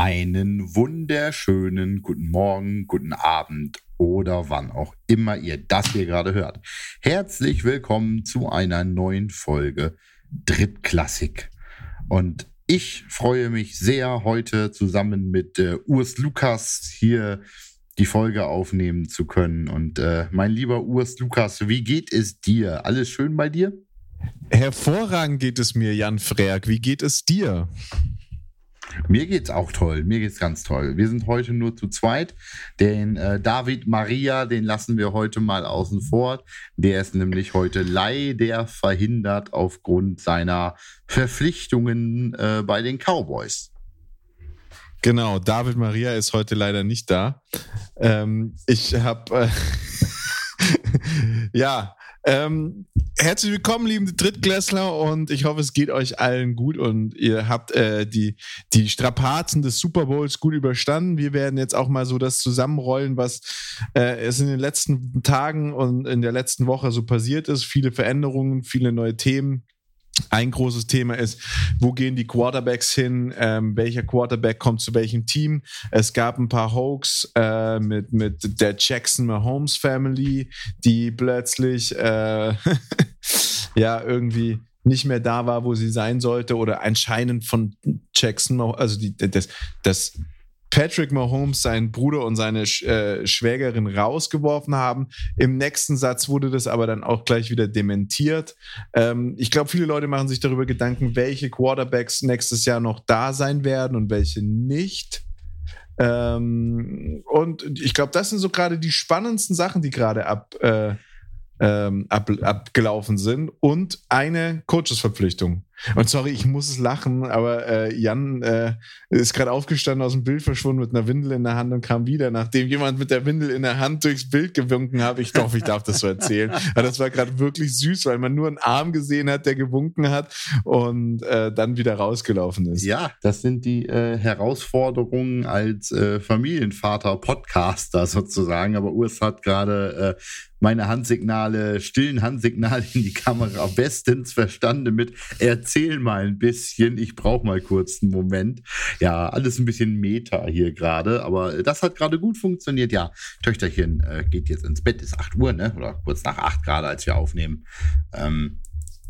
Einen wunderschönen guten Morgen, guten Abend oder wann auch immer ihr das hier gerade hört. Herzlich willkommen zu einer neuen Folge Drittklassik. Und ich freue mich sehr, heute zusammen mit äh, Urs Lukas hier die Folge aufnehmen zu können. Und äh, mein lieber Urs Lukas, wie geht es dir? Alles schön bei dir? Hervorragend geht es mir, Jan Frerk. Wie geht es dir? Mir geht's auch toll. Mir geht's ganz toll. Wir sind heute nur zu zweit. Den äh, David Maria, den lassen wir heute mal außen vor. Der ist nämlich heute leider verhindert aufgrund seiner Verpflichtungen äh, bei den Cowboys. Genau, David Maria ist heute leider nicht da. Ähm, ich habe äh, ja ähm, herzlich willkommen, liebe Drittklässler, und ich hoffe, es geht euch allen gut und ihr habt äh, die, die Strapazen des Super Bowls gut überstanden. Wir werden jetzt auch mal so das zusammenrollen, was äh, es in den letzten Tagen und in der letzten Woche so passiert ist. Viele Veränderungen, viele neue Themen. Ein großes Thema ist, wo gehen die Quarterbacks hin? Ähm, welcher Quarterback kommt zu welchem Team? Es gab ein paar Hoax äh, mit, mit der Jackson Mahomes Family, die plötzlich äh, ja irgendwie nicht mehr da war, wo sie sein sollte oder anscheinend von Jackson, also die, das, das Patrick Mahomes seinen Bruder und seine äh, Schwägerin rausgeworfen haben. Im nächsten Satz wurde das aber dann auch gleich wieder dementiert. Ähm, ich glaube, viele Leute machen sich darüber Gedanken, welche Quarterbacks nächstes Jahr noch da sein werden und welche nicht. Ähm, und ich glaube, das sind so gerade die spannendsten Sachen, die gerade ab, äh, ähm, ab, abgelaufen sind. Und eine Coaches-Verpflichtung. Und sorry, ich muss es lachen, aber äh, Jan äh, ist gerade aufgestanden, aus dem Bild verschwunden mit einer Windel in der Hand und kam wieder, nachdem jemand mit der Windel in der Hand durchs Bild gewunken habe. Ich hoffe, ich darf das so erzählen. Aber das war gerade wirklich süß, weil man nur einen Arm gesehen hat, der gewunken hat und äh, dann wieder rausgelaufen ist. Ja, das sind die äh, Herausforderungen als äh, Familienvater, Podcaster sozusagen. Aber Urs hat gerade äh, meine Handsignale, stillen Handsignale in die Kamera bestens verstanden mit erzähl mal ein bisschen, ich brauche mal kurz einen Moment. Ja, alles ein bisschen Meta hier gerade, aber das hat gerade gut funktioniert. Ja, Töchterchen äh, geht jetzt ins Bett, ist 8 Uhr, ne? Oder kurz nach 8 gerade, als wir aufnehmen. Ähm,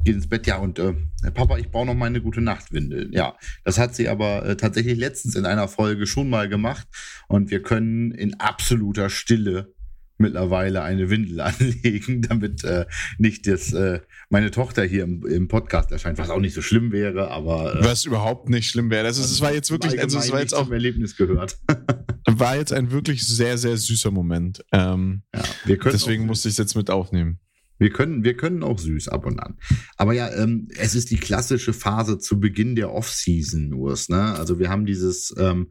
geht ins Bett, ja, und äh, Papa, ich brauche noch mal eine gute Nachtwindel. Ja, das hat sie aber äh, tatsächlich letztens in einer Folge schon mal gemacht und wir können in absoluter Stille mittlerweile eine Windel anlegen, damit äh, nicht das, äh, meine Tochter hier im, im, Podcast erscheint, was auch nicht so schlimm wäre, aber. Äh, was überhaupt nicht schlimm wäre. Das ist, es war jetzt wirklich, also es war jetzt auch. Erlebnis gehört. war jetzt ein wirklich sehr, sehr süßer Moment. Ähm, ja, wir können deswegen musste ich es jetzt mit aufnehmen. Wir können, wir können auch süß ab und an. Aber ja, ähm, es ist die klassische Phase zu Beginn der Off-Season, Urs. Ne? Also wir haben dieses ähm,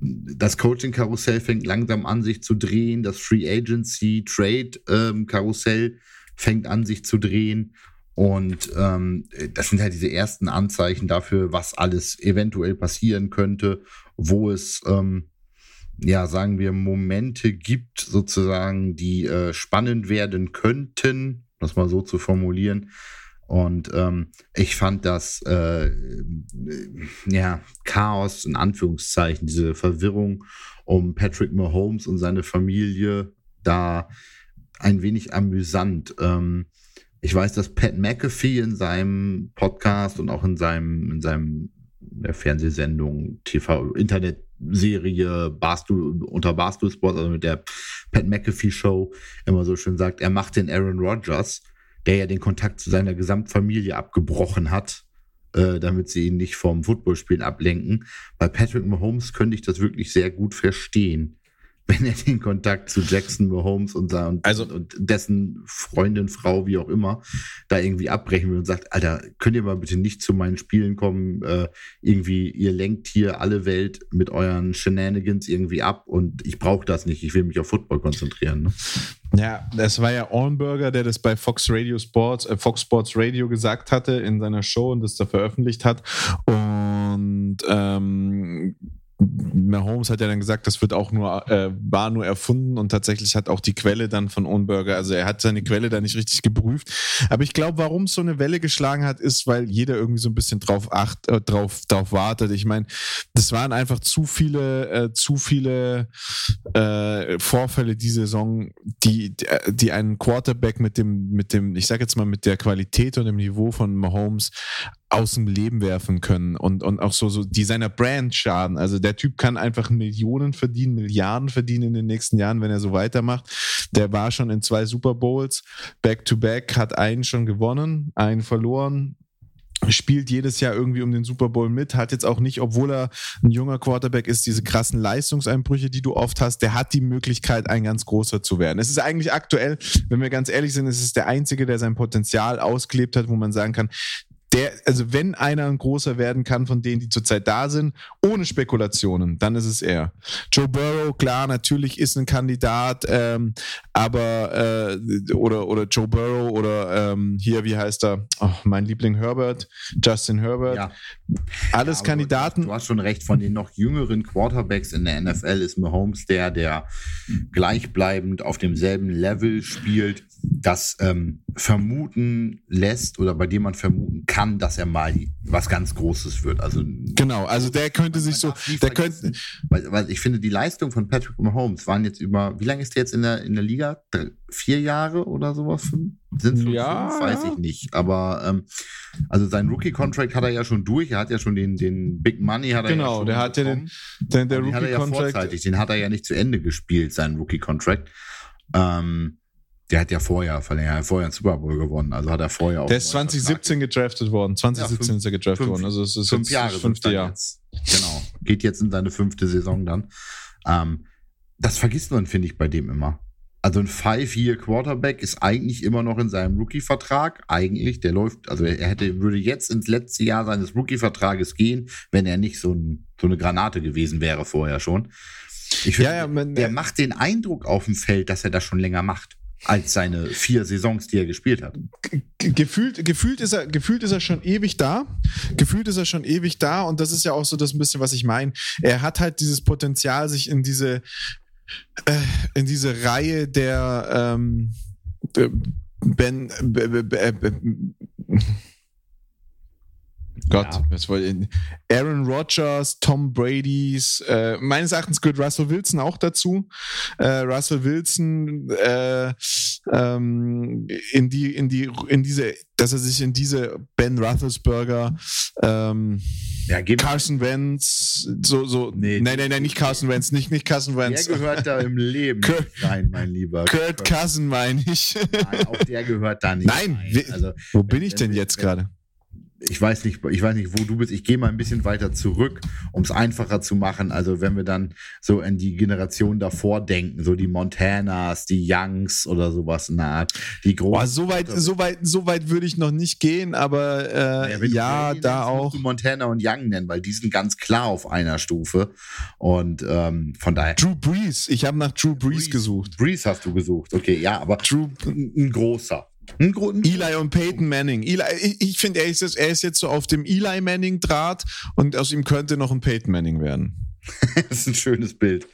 das Coaching-Karussell fängt langsam an, sich zu drehen. Das Free Agency-Trade-Karussell ähm, fängt an, sich zu drehen. Und ähm, das sind halt diese ersten Anzeichen dafür, was alles eventuell passieren könnte, wo es, ähm, ja, sagen wir, Momente gibt, sozusagen, die äh, spannend werden könnten, das mal so zu formulieren. Und ähm, ich fand das äh, ja, Chaos in Anführungszeichen, diese Verwirrung um Patrick Mahomes und seine Familie da ein wenig amüsant. Ähm, ich weiß, dass Pat McAfee in seinem Podcast und auch in seinem, in seinem der Fernsehsendung, TV, Internetserie Barstool, unter Barstool Sports, also mit der Pat McAfee Show, immer so schön sagt, er macht den Aaron Rodgers der ja den Kontakt zu seiner Gesamtfamilie abgebrochen hat, äh, damit sie ihn nicht vom Footballspielen ablenken. Bei Patrick Mahomes könnte ich das wirklich sehr gut verstehen wenn er den Kontakt zu Jackson Mahomes und, und, also, und dessen Freundin, Frau, wie auch immer, da irgendwie abbrechen will und sagt, Alter, könnt ihr mal bitte nicht zu meinen Spielen kommen? Äh, irgendwie, ihr lenkt hier alle Welt mit euren Shenanigans irgendwie ab und ich brauche das nicht. Ich will mich auf Football konzentrieren. Ne? Ja, das war ja Ornberger, der das bei Fox Radio Sports, äh, Fox Sports Radio gesagt hatte in seiner Show und das da veröffentlicht hat. Und ähm, Mahomes hat ja dann gesagt, das wird auch nur, äh, war nur erfunden und tatsächlich hat auch die Quelle dann von Ohnberger, also er hat seine Quelle da nicht richtig geprüft. Aber ich glaube, warum es so eine Welle geschlagen hat, ist, weil jeder irgendwie so ein bisschen drauf acht, äh, drauf, drauf wartet. Ich meine, das waren einfach zu viele, äh, zu viele äh, Vorfälle die Saison, die, die einen Quarterback mit dem, mit dem, ich sag jetzt mal, mit der Qualität und dem Niveau von Mahomes aus dem Leben werfen können und, und auch so, so die seiner Brand schaden. Also der Typ kann einfach Millionen verdienen, Milliarden verdienen in den nächsten Jahren, wenn er so weitermacht. Der war schon in zwei Super Bowls, back to back, hat einen schon gewonnen, einen verloren, spielt jedes Jahr irgendwie um den Super Bowl mit, hat jetzt auch nicht, obwohl er ein junger Quarterback ist, diese krassen Leistungseinbrüche, die du oft hast, der hat die Möglichkeit, ein ganz großer zu werden. Es ist eigentlich aktuell, wenn wir ganz ehrlich sind, es ist der Einzige, der sein Potenzial ausgelebt hat, wo man sagen kann, der, also wenn einer ein großer werden kann von denen, die zurzeit da sind, ohne Spekulationen, dann ist es er. Joe Burrow, klar, natürlich ist ein Kandidat, ähm, aber äh, oder oder Joe Burrow oder ähm, hier, wie heißt er? Oh, mein Liebling Herbert, Justin Herbert. Ja. Alles ja, Kandidaten. Du hast schon recht, von den noch jüngeren Quarterbacks in der NFL ist Mahomes der, der gleichbleibend auf demselben Level spielt das ähm, vermuten lässt oder bei dem man vermuten kann, dass er mal was ganz Großes wird. Also genau, also der könnte sich so, der könnte, weil, weil ich finde die Leistung von Patrick Mahomes waren jetzt über, wie lange ist der jetzt in der in der Liga? Drei, vier Jahre oder sowas? Sind es ja. fünf? Weiß ich nicht. Aber ähm, also sein Rookie-Contract hat er ja schon durch. Er hat ja schon den den Big Money hat er genau, ja schon der hat ja den, den der Rookie-Contract, ja den hat er ja nicht zu Ende gespielt, seinen Rookie-Contract. Ähm, der hat ja vorher, er vorher einen Super Bowl gewonnen. Also hat er vorher auch. Der ist 2017 gedraftet worden. 2017 ja, fünf, ist er gedraftet fünf, worden. Also es ist fünf jetzt Jahre das fünfte Jahr. Jetzt. Genau. Geht jetzt in seine fünfte Saison dann. Ähm, das vergisst man, finde ich, bei dem immer. Also ein Five-Year-Quarterback ist eigentlich immer noch in seinem Rookie-Vertrag. Eigentlich, der läuft, also er hätte, würde jetzt ins letzte Jahr seines Rookie-Vertrages gehen, wenn er nicht so, ein, so eine Granate gewesen wäre vorher schon. Ich finde, ja, ja, man, der macht den Eindruck auf dem Feld, dass er das schon länger macht als seine vier Saisons, die er gespielt hat. Gefühlt, gefühlt, ist er, gefühlt ist er schon ewig da. Gefühlt ist er schon ewig da. Und das ist ja auch so das ein bisschen, was ich meine. Er hat halt dieses Potenzial, sich in diese, äh, in diese Reihe der ähm, Ben, Gott, ja. was wollte Aaron Rodgers, Tom Brady's, äh, meines Erachtens gehört Russell Wilson auch dazu. Äh, Russell Wilson äh, ähm, in die, in die, in diese, dass er sich in diese Ben Roethlisberger, ähm, ja, Carson Wentz, so, so, nee, nein, nein, nein, nicht Carson Wentz, nicht, nicht Carson Wentz. Der gehört da im Leben Kurt, rein, mein Lieber. Kurt Cousin meine ich. Nein, auch der gehört da nicht Nein, rein. Also, wo bin ich denn jetzt gerade? Ich weiß nicht, ich weiß nicht, wo du bist. Ich gehe mal ein bisschen weiter zurück, um es einfacher zu machen. Also wenn wir dann so in die Generation davor denken, so die Montanas, die Youngs oder sowas in der Art, die großen. so weit, so weit, so weit würde ich noch nicht gehen, aber äh, ja, ja da auch. Du Montana und Young nennen, weil die sind ganz klar auf einer Stufe und ähm, von daher. Drew Brees, ich habe nach Drew Brees, Brees gesucht. Brees hast du gesucht, okay, ja, aber Drew, ein großer. Eli und Peyton Manning. Eli, ich, ich finde, er ist, jetzt, er ist jetzt so auf dem Eli Manning-Draht und aus ihm könnte noch ein Peyton Manning werden. das ist ein schönes Bild.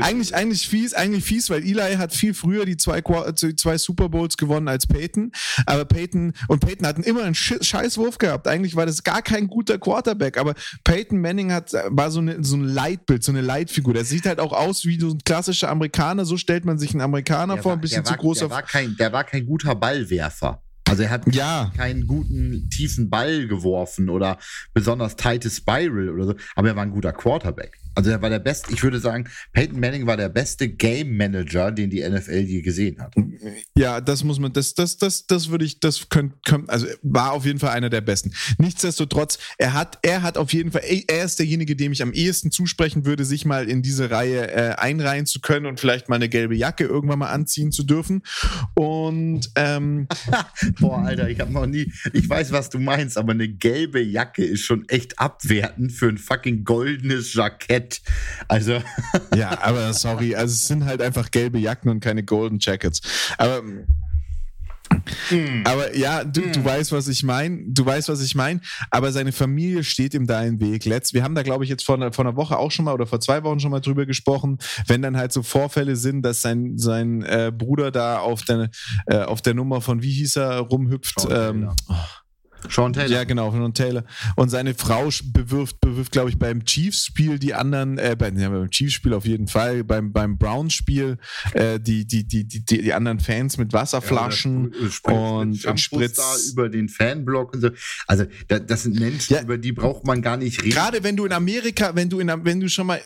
Eigentlich, eigentlich fies, eigentlich fies, weil Eli hat viel früher die zwei, die zwei Super Bowls gewonnen als Peyton. Aber Peyton und Peyton hatten immer einen Scheißwurf gehabt. Eigentlich war das gar kein guter Quarterback. Aber Peyton Manning hat, war so, eine, so ein Leitbild, so eine Leitfigur. Der sieht halt auch aus wie so ein klassischer Amerikaner. So stellt man sich einen Amerikaner der vor, ein bisschen zu groß. Der war, kein, der war kein guter Ballwerfer. Also er hat ja. keinen guten tiefen Ball geworfen oder besonders tighte Spiral oder so, aber er war ein guter Quarterback. Also er war der beste, ich würde sagen, Peyton Manning war der beste Game Manager, den die NFL je gesehen hat. Ja, das muss man, das, das, das, das würde ich, das könnte, könnt, also war auf jeden Fall einer der besten. Nichtsdestotrotz, er hat, er hat auf jeden Fall, er ist derjenige, dem ich am ehesten zusprechen würde, sich mal in diese Reihe äh, einreihen zu können und vielleicht mal eine gelbe Jacke irgendwann mal anziehen zu dürfen. Und ähm, boah, Alter, ich habe noch nie, ich weiß, was du meinst, aber eine gelbe Jacke ist schon echt abwertend für ein fucking goldenes Jackett Jacket. Also. ja, aber sorry, also es sind halt einfach gelbe Jacken und keine Golden Jackets. Aber Mm. Aber ja, du, mm. du weißt, was ich meine. Du weißt, was ich meine. Aber seine Familie steht ihm da im Weg. Letzt, wir haben da, glaube ich, jetzt vor einer, vor einer Woche auch schon mal oder vor zwei Wochen schon mal drüber gesprochen, wenn dann halt so Vorfälle sind, dass sein, sein äh, Bruder da auf der, äh, auf der Nummer von, wie hieß er, rumhüpft. Ähm, oh. Sean Taylor. Ja, genau, Sean Taylor. Und seine Frau bewirft, bewirft glaube ich, beim Chiefs-Spiel die anderen, äh, beim, ja, beim Chiefs-Spiel auf jeden Fall, beim, beim Browns-Spiel äh, die, die, die, die, die anderen Fans mit Wasserflaschen ja, und, und Spritz. Da über den Fanblock und so. Also, das, das sind Menschen, ja. über die braucht man gar nicht reden. Gerade wenn du in Amerika, wenn du in, wenn du schon mal,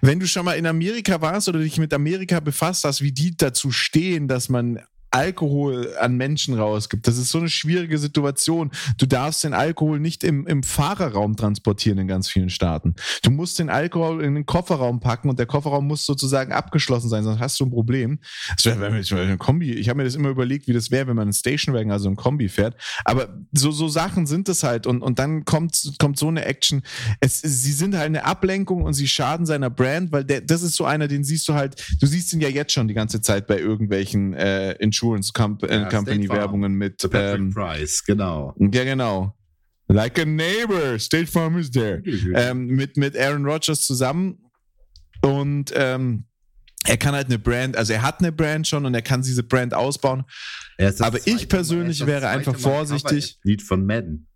wenn du schon mal in Amerika warst oder dich mit Amerika befasst hast, wie die dazu stehen, dass man Alkohol an Menschen rausgibt. Das ist so eine schwierige Situation. Du darfst den Alkohol nicht im, im Fahrerraum transportieren in ganz vielen Staaten. Du musst den Alkohol in den Kofferraum packen und der Kofferraum muss sozusagen abgeschlossen sein, sonst hast du ein Problem. Das wäre, wir eine Kombi, ich habe mir das immer überlegt, wie das wäre, wenn man einen Stationwagen, also ein Kombi fährt. Aber so, so Sachen sind es halt und, und dann kommt, kommt so eine Action. Es, sie sind halt eine Ablenkung und sie schaden seiner Brand, weil der, das ist so einer, den siehst du halt, du siehst ihn ja jetzt schon die ganze Zeit bei irgendwelchen äh, Insurance Insurance Com äh, ja, Company Werbungen mit Patrick ähm, Price, genau. Ja, genau. Like a neighbor, State Farm is there. ähm, mit, mit Aaron Rodgers zusammen. Und ähm, er kann halt eine Brand, also er hat eine Brand schon und er kann diese Brand ausbauen. Aber ich persönlich wäre einfach vorsichtig. Lied von Madden.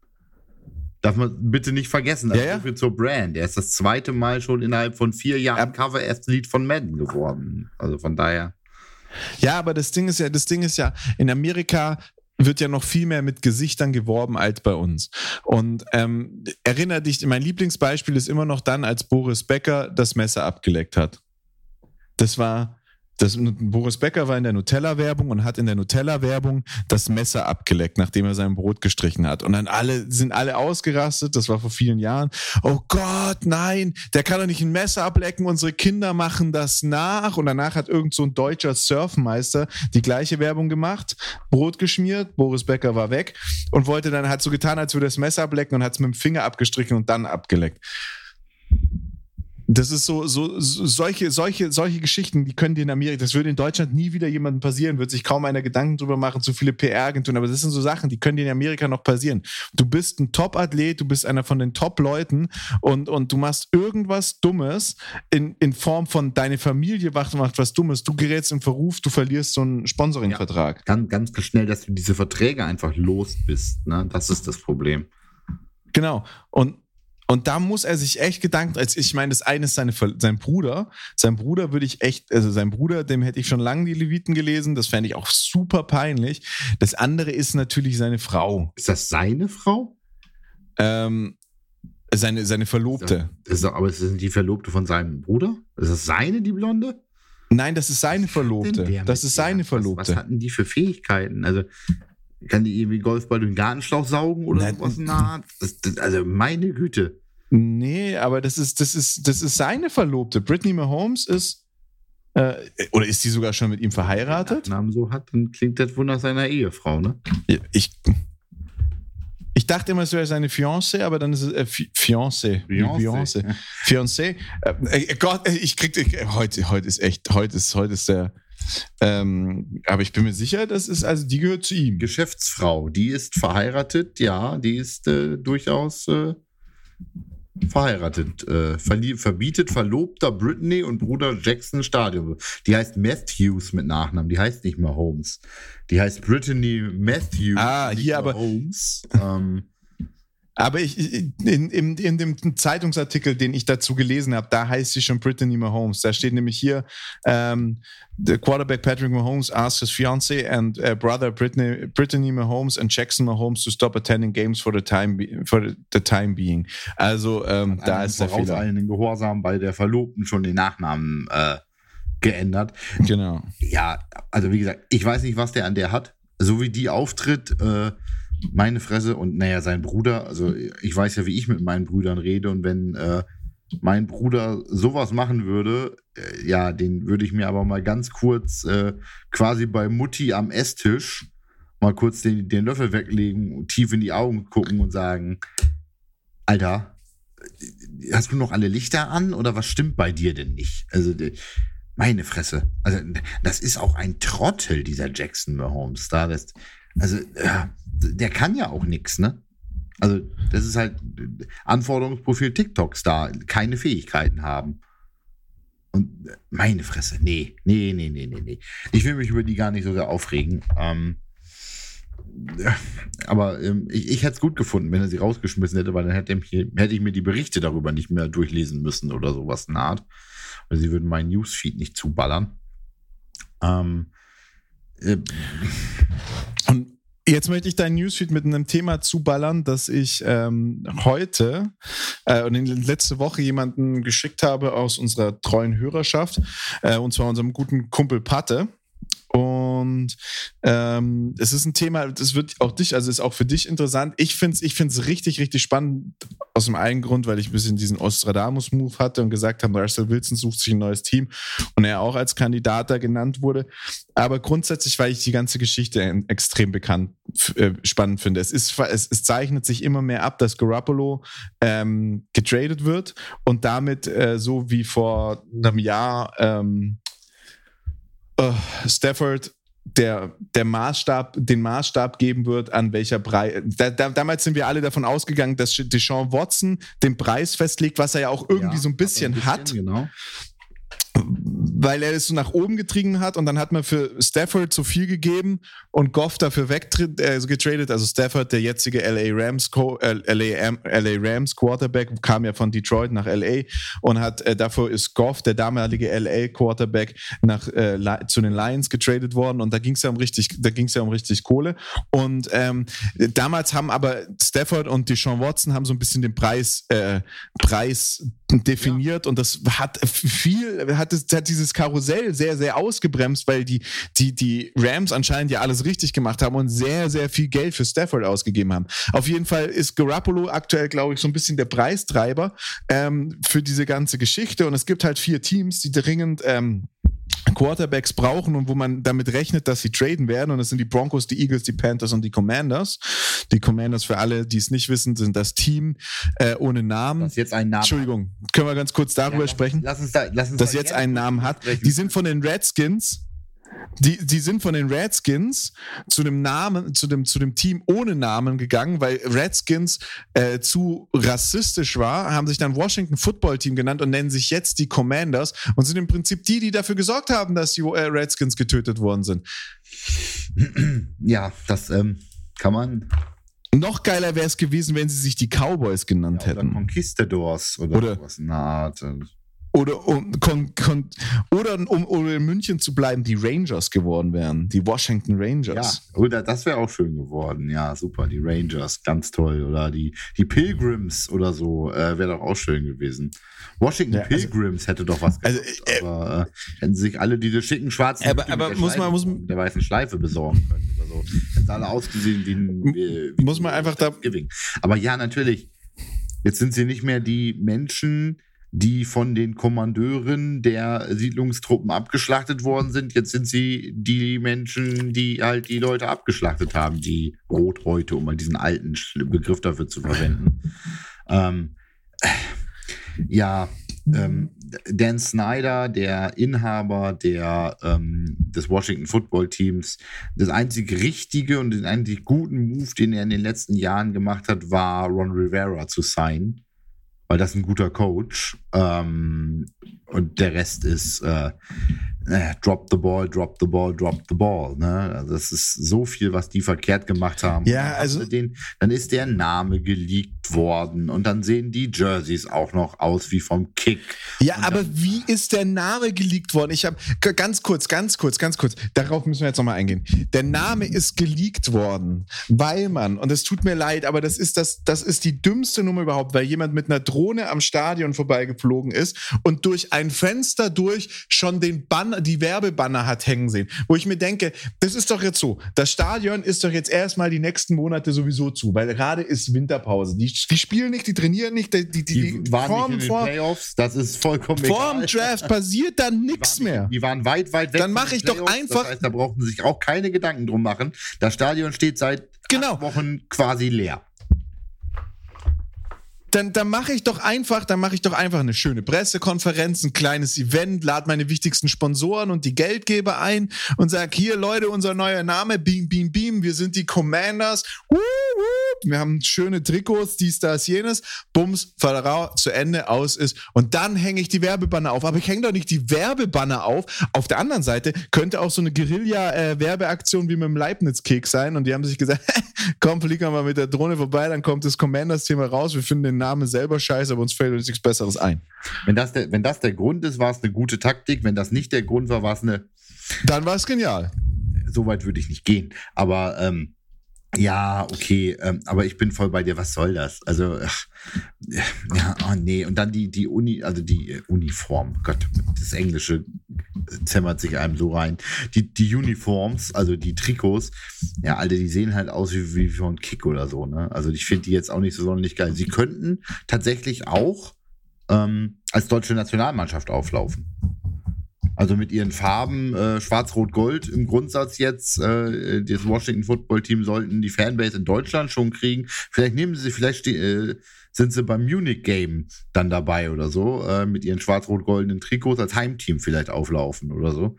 Darf man bitte nicht vergessen. Also ja, ja. zur Brand. Er ist das zweite Mal schon innerhalb von vier Jahren Cover erst Lied von Madden geworden. Also von daher. Ja, aber das Ding ist ja, das Ding ist ja, in Amerika wird ja noch viel mehr mit Gesichtern geworben als bei uns. Und ähm, erinnere dich, mein Lieblingsbeispiel ist immer noch dann, als Boris Becker das Messer abgeleckt hat. Das war das, Boris Becker war in der Nutella-Werbung und hat in der Nutella-Werbung das Messer abgeleckt, nachdem er sein Brot gestrichen hat. Und dann alle sind alle ausgerastet, das war vor vielen Jahren. Oh Gott, nein, der kann doch nicht ein Messer ablecken, unsere Kinder machen das nach. Und danach hat irgend so ein deutscher Surfmeister die gleiche Werbung gemacht, Brot geschmiert, Boris Becker war weg und wollte dann, hat so getan, als würde das Messer ablecken und hat es mit dem Finger abgestrichen und dann abgeleckt. Das ist so, so, so, solche, solche, solche Geschichten, die können dir in Amerika, das würde in Deutschland nie wieder jemandem passieren, wird sich kaum einer Gedanken drüber machen, zu viele PR-Agenturen, aber das sind so Sachen, die können dir in Amerika noch passieren. Du bist ein Top-Athlet, du bist einer von den Top-Leuten und, und du machst irgendwas Dummes in, in Form von deine Familie macht, macht was Dummes, du gerätst in Verruf, du verlierst so einen Sponsoring-Vertrag. Ja, ganz, ganz schnell, dass du diese Verträge einfach los bist, ne? Das ist das Problem. Genau. Und und da muss er sich echt Gedanken, als ich meine, das eine ist seine, sein Bruder. Sein Bruder würde ich echt, also sein Bruder, dem hätte ich schon lange die Leviten gelesen. Das fände ich auch super peinlich. Das andere ist natürlich seine Frau. Ist das seine Frau? Ähm, seine, seine Verlobte. Das ist, aber ist das die Verlobte von seinem Bruder? Ist das seine, die Blonde? Nein, das ist seine Verlobte. Das ist seine Verlobte. Was, was hatten die für Fähigkeiten? Also, kann die irgendwie Golfball durch den Gartenschlauch saugen oder Nein. was in der Art? Also meine Güte. Nee, aber das ist, das ist, das ist seine Verlobte. Brittany Mahomes ist. Äh, oder ist sie sogar schon mit ihm verheiratet? Wenn Namen so hat, dann klingt das wohl nach seiner Ehefrau, ne? Ich, ich dachte immer, es wäre seine Fiancée, aber dann ist es äh, Fiancé. Fiancé. Fiancé. Äh, äh, Gott, ich krieg äh, heute, heute ist echt, heute ist, heute ist der ähm, aber ich bin mir sicher, das ist, also die gehört zu ihm. Geschäftsfrau, die ist verheiratet, ja, die ist äh, durchaus äh, verheiratet. Äh, verbietet Verlobter Britney und Bruder Jackson Stadion. Die heißt Matthews mit Nachnamen, die heißt nicht mehr Holmes. Die heißt Brittany Matthews. Ah, hier aber. Holmes. Ähm, aber ich, in, in, in, dem Zeitungsartikel, den ich dazu gelesen habe, da heißt sie schon Brittany Mahomes. Da steht nämlich hier, um, ähm, the quarterback Patrick Mahomes asked his fiancée and uh, brother Brittany, Brittany Mahomes and Jackson Mahomes to stop attending games for the time, for the time being. Also ähm, da ist der Fehler. einen Gehorsam bei der Verlobten schon den Nachnamen äh, geändert. Genau. Ja, also wie gesagt, ich weiß nicht, was der an der hat. So wie die auftritt, äh, meine Fresse und naja, sein Bruder, also ich weiß ja, wie ich mit meinen Brüdern rede und wenn äh, mein Bruder sowas machen würde, äh, ja, den würde ich mir aber mal ganz kurz äh, quasi bei Mutti am Esstisch mal kurz den, den Löffel weglegen, tief in die Augen gucken und sagen, Alter, hast du noch alle Lichter an oder was stimmt bei dir denn nicht? Also meine Fresse. Also das ist auch ein Trottel, dieser Jackson Mahomes da. Das, Also, äh, der kann ja auch nichts, ne? Also, das ist halt Anforderungsprofil TikTok-Star, keine Fähigkeiten haben. Und meine Fresse, nee, nee, nee, nee, nee, nee. Ich will mich über die gar nicht so sehr aufregen. Ähm, aber ähm, ich, ich hätte es gut gefunden, wenn er sie rausgeschmissen hätte, weil dann hätte, hätte, ich mir die Berichte darüber nicht mehr durchlesen müssen oder sowas in der Art. Weil sie würden meinen Newsfeed nicht zuballern. Ähm, äh, Und Jetzt möchte ich dein Newsfeed mit einem Thema zuballern, das ich ähm, heute äh, und in letzte Woche jemanden geschickt habe aus unserer treuen Hörerschaft, äh, und zwar unserem guten Kumpel Patte. Und ähm, es ist ein Thema, das wird auch dich, also ist auch für dich interessant. Ich finde es ich find's richtig, richtig spannend aus dem einen Grund, weil ich ein bisschen diesen Ostradamus-Move hatte und gesagt habe, Russell Wilson sucht sich ein neues Team und er auch als Kandidat da genannt wurde. Aber grundsätzlich, weil ich die ganze Geschichte extrem bekannt, äh, spannend finde. Es, ist, es, es zeichnet sich immer mehr ab, dass Garoppolo ähm, getradet wird und damit äh, so wie vor einem Jahr ähm, uh, Stafford der, der Maßstab, den Maßstab geben wird, an welcher Preis. Da, da, damals sind wir alle davon ausgegangen, dass Deshaun Watson den Preis festlegt, was er ja auch irgendwie ja, so ein bisschen, ein bisschen hat. Genau weil er es so nach oben getrieben hat und dann hat man für Stafford zu viel gegeben und Goff dafür weggetradet, äh, getradet. Also Stafford, der jetzige LA Rams, äh, LA, LA Rams Quarterback, kam ja von Detroit nach LA und hat äh, dafür ist Goff, der damalige LA Quarterback, nach äh, zu den Lions getradet worden und da ging es ja um richtig, da ging es ja um richtig Kohle. Und ähm, damals haben aber Stafford und Deshaun Watson haben so ein bisschen den Preis, äh, Preis definiert ja. und das hat viel, hat, es, hat dieses Karussell sehr, sehr ausgebremst, weil die, die, die Rams anscheinend ja alles richtig gemacht haben und sehr, sehr viel Geld für Stafford ausgegeben haben. Auf jeden Fall ist Garoppolo aktuell, glaube ich, so ein bisschen der Preistreiber ähm, für diese ganze Geschichte und es gibt halt vier Teams, die dringend ähm, Quarterbacks brauchen und wo man damit rechnet, dass sie traden werden. Und das sind die Broncos, die Eagles, die Panthers und die Commanders. Die Commanders, für alle, die es nicht wissen, sind das Team äh, ohne Namen. Das jetzt einen Namen Entschuldigung, können wir ganz kurz darüber ja, lass, sprechen? Lass uns da, lass uns das jetzt einen Namen hat. Die sind von den Redskins die, die sind von den Redskins zu dem Namen, zu dem, zu dem Team ohne Namen gegangen, weil Redskins äh, zu rassistisch war, haben sich dann Washington Football Team genannt und nennen sich jetzt die Commanders und sind im Prinzip die, die dafür gesorgt haben, dass die äh, Redskins getötet worden sind. Ja, das ähm, kann man noch geiler wäre es gewesen, wenn sie sich die Cowboys genannt ja, oder hätten. Conquistadors oder, oder sowas in der Art. Oder um, kon, kon, oder um, um, in München zu bleiben, die Rangers geworden wären, die Washington Rangers. Ja, oder das wäre auch schön geworden. Ja, super, die Rangers, ganz toll. Oder die, die Pilgrims oder so, äh, wäre doch auch schön gewesen. Washington ja, also, Pilgrims hätte doch was also, gemacht, also, äh, aber äh, hätten sich alle diese schicken schwarzen aber, aber muss man muss der weißen Schleife besorgen können oder so. Hätten alle ausgesehen wie ein wie, wie muss man einfach da Aber ja, natürlich. Jetzt sind sie nicht mehr die Menschen, die von den Kommandeuren der Siedlungstruppen abgeschlachtet worden sind. Jetzt sind sie die Menschen, die halt die Leute abgeschlachtet haben, die Rothäute, um mal diesen alten Begriff dafür zu verwenden. Ähm, ja, ähm, Dan Snyder, der Inhaber der, ähm, des Washington Football Teams, das einzig richtige und den einzig guten Move, den er in den letzten Jahren gemacht hat, war Ron Rivera zu sein weil das ein guter Coach. Ähm, und der Rest ist äh, äh, drop the ball, drop the ball, drop the ball. Ne? Also das ist so viel, was die verkehrt gemacht haben. Ja, also den, dann ist der Name geleakt worden und dann sehen die Jerseys auch noch aus wie vom Kick. Ja, aber wie ist der Name geleakt worden? Ich habe ganz kurz, ganz kurz, ganz kurz. Darauf müssen wir jetzt nochmal eingehen. Der Name ist geleakt worden, weil man und es tut mir leid, aber das ist das, das ist die dümmste Nummer überhaupt, weil jemand mit einer Drohne am Stadion vorbeigeflogen ist und durch ein Fenster durch schon den Banner die Werbebanner hat hängen sehen. Wo ich mir denke, das ist doch jetzt so. Das Stadion ist doch jetzt erstmal die nächsten Monate sowieso zu, weil gerade ist Winterpause. Die, die spielen nicht, die trainieren nicht, die, die, die, die waren nicht in den vor, Playoffs, das ist vollkommen Vor dem Draft passiert dann nichts mehr. Die waren weit, weit weg. Dann mache ich doch einfach. Das heißt, da brauchten sich auch keine Gedanken drum machen. Das Stadion steht seit genau. Wochen quasi leer. Dann, dann mache ich doch einfach, dann mache ich doch einfach eine schöne Pressekonferenz, ein kleines Event, lade meine wichtigsten Sponsoren und die Geldgeber ein und sag hier Leute, unser neuer Name, Beam, Beam, Beam, wir sind die Commanders. Wir haben schöne Trikots, dies, das, jenes. Bums, Faderau, zu Ende, aus ist. Und dann hänge ich die Werbebanner auf. Aber ich hänge doch nicht die Werbebanner auf. Auf der anderen Seite könnte auch so eine Guerilla-Werbeaktion wie mit dem Leibniz-Keks sein. Und die haben sich gesagt, komm, fliegen wir mal mit der Drohne vorbei, dann kommt das Commanders-Thema raus. Wir finden den Namen selber scheiße, aber uns fällt uns nichts Besseres ein. Wenn das der, wenn das der Grund ist, war es eine gute Taktik. Wenn das nicht der Grund war, war es eine. Dann war es genial. So weit würde ich nicht gehen. Aber ähm, ja, okay, ähm, aber ich bin voll bei dir. Was soll das? Also, ach, ja, oh nee. Und dann die, die Uni, also die äh, Uniform. Gott, das Englische zämmert sich einem so rein. Die, die Uniforms, also die Trikots, ja, Alter, die sehen halt aus wie, wie von Kick oder so, ne? Also ich finde die jetzt auch nicht so sonderlich geil. Sie könnten tatsächlich auch ähm, als deutsche Nationalmannschaft auflaufen. Also mit ihren Farben äh, Schwarz-Rot-Gold im Grundsatz jetzt, äh, das Washington Football Team sollten die Fanbase in Deutschland schon kriegen. Vielleicht nehmen sie, vielleicht äh, sind sie beim Munich Game dann dabei oder so, äh, mit ihren schwarz-rot-goldenen Trikots als Heimteam vielleicht auflaufen oder so.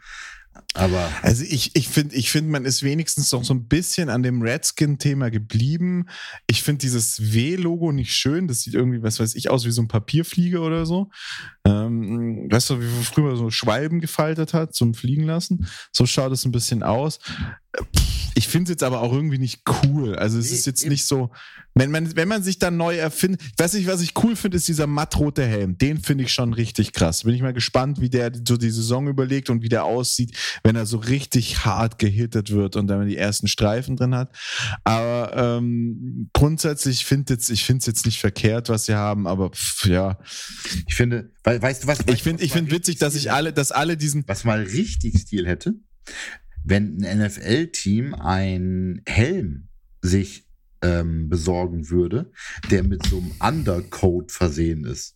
Aber also ich, ich finde, ich find, man ist wenigstens noch so ein bisschen an dem Redskin-Thema geblieben. Ich finde dieses W-Logo nicht schön. Das sieht irgendwie, was weiß ich, aus wie so ein Papierflieger oder so. Ähm, weißt du, wie früher so Schwalben gefaltet hat zum Fliegen lassen? So schaut es ein bisschen aus. Ich finde es jetzt aber auch irgendwie nicht cool. Also es nee, ist jetzt eben. nicht so, wenn man, wenn man sich dann neu erfindet, weiß ich, was ich cool finde, ist dieser mattrote Helm. Den finde ich schon richtig krass. Bin ich mal gespannt, wie der so die Saison überlegt und wie der aussieht, wenn er so richtig hart gehittet wird und dann die ersten Streifen drin hat. Aber ähm, grundsätzlich finde ich finde es jetzt nicht verkehrt, was sie haben, aber pff, ja. Ich finde, weißt du was? Ich finde, ich finde witzig, dass ich alle, dass alle diesen. Was mal richtig Stil hätte, wenn ein NFL-Team ein Helm sich ähm, besorgen würde, der mit so einem Undercoat versehen ist.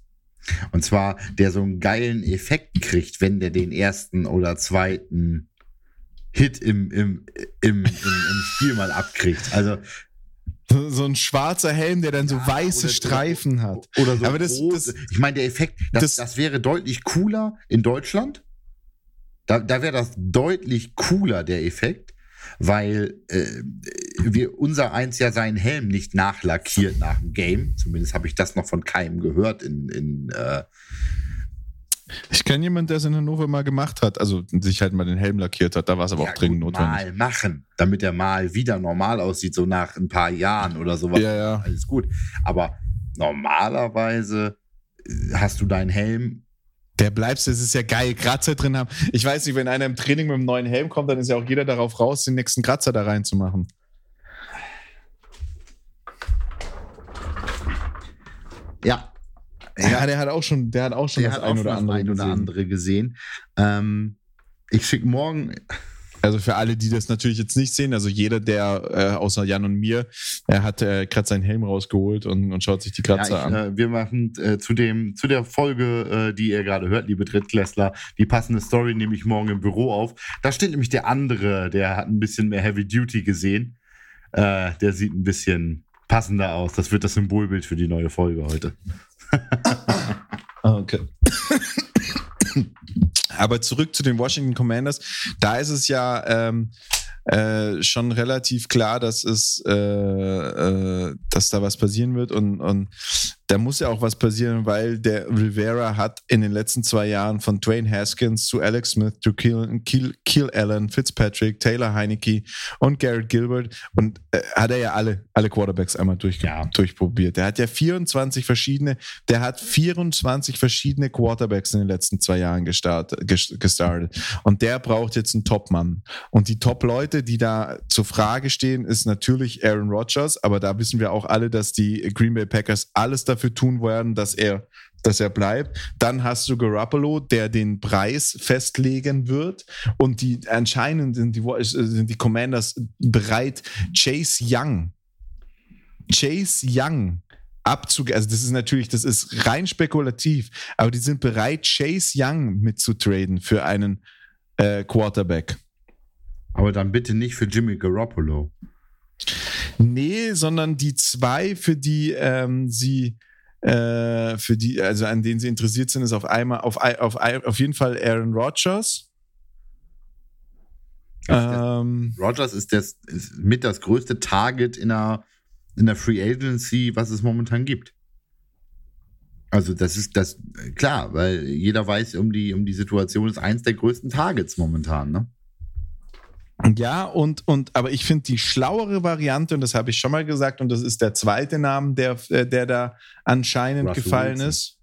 Und zwar, der so einen geilen Effekt kriegt, wenn der den ersten oder zweiten Hit im, im, im, im, im Spiel mal abkriegt. Also so ein schwarzer Helm, der dann ja, so weiße oder, Streifen oder, hat. Oder so. Aber das, das, ich meine, der Effekt, das, das, das, wäre deutlich cooler in Deutschland. Da, da wäre das deutlich cooler, der Effekt weil äh, wir unser eins ja seinen Helm nicht nachlackiert nach dem Game. Zumindest habe ich das noch von keinem gehört in, in äh, ich kenne jemanden, der es in Hannover mal gemacht hat, also sich halt mal den Helm lackiert hat, da war es aber ja, auch dringend gut, notwendig. Mal machen, damit der mal wieder normal aussieht, so nach ein paar Jahren oder sowas. Ja, ja. Alles gut. Aber normalerweise hast du deinen Helm der bleibst, das ist ja geil, Kratzer drin haben. Ich weiß nicht, wenn einer im Training mit einem neuen Helm kommt, dann ist ja auch jeder darauf raus, den nächsten Kratzer da reinzumachen. Ja. Ja, der hat auch schon, der hat auch schon der das ein oder andere, ein oder andere gesehen. Ähm, ich schicke morgen, also für alle, die das natürlich jetzt nicht sehen, also jeder, der äh, außer Jan und mir, er hat äh, gerade seinen Helm rausgeholt und, und schaut sich die Kratzer ja, ich, an. Äh, wir machen äh, zu dem zu der Folge, äh, die ihr gerade hört, liebe Drittklässler, die passende Story nehme ich morgen im Büro auf. Da steht nämlich der andere, der hat ein bisschen mehr Heavy Duty gesehen. Äh, der sieht ein bisschen passender aus. Das wird das Symbolbild für die neue Folge heute. okay. Aber zurück zu den Washington Commanders. Da ist es ja ähm, äh, schon relativ klar, dass es, äh, äh, dass da was passieren wird und, und da muss ja auch was passieren, weil der Rivera hat in den letzten zwei Jahren von Dwayne Haskins zu Alex Smith zu Kill, Kill, Kill Allen, Fitzpatrick, Taylor Heineke und Garrett Gilbert und äh, hat er ja alle, alle Quarterbacks einmal durch, ja. durchprobiert. Der hat ja 24 verschiedene, der hat 24 verschiedene Quarterbacks in den letzten zwei Jahren gestartet, gestartet. Und der braucht jetzt einen Top-Mann. Und die Top-Leute, die da zur Frage stehen, ist natürlich Aaron Rodgers, aber da wissen wir auch alle, dass die Green Bay Packers alles dafür dafür tun werden, dass er dass er bleibt. Dann hast du Garoppolo, der den Preis festlegen wird. Und die anscheinend sind die, sind die Commanders bereit, Chase Young, Chase Young abzugeben. Also das ist natürlich, das ist rein spekulativ, aber die sind bereit, Chase Young mitzutraden für einen äh, Quarterback. Aber dann bitte nicht für Jimmy Garoppolo. Nee, sondern die zwei, für die ähm, sie äh, für die, also an denen sie interessiert sind, ist auf einmal, auf, auf, auf jeden Fall Aaron Rodgers. Ähm, Rodgers ist, das, ist mit das größte Target in der, in der Free Agency, was es momentan gibt. Also das ist das klar, weil jeder weiß um die um die Situation ist eins der größten Targets momentan, ne? Ja, und, und aber ich finde die schlauere Variante, und das habe ich schon mal gesagt, und das ist der zweite Name, der, äh, der da anscheinend Russell gefallen Wilson. ist,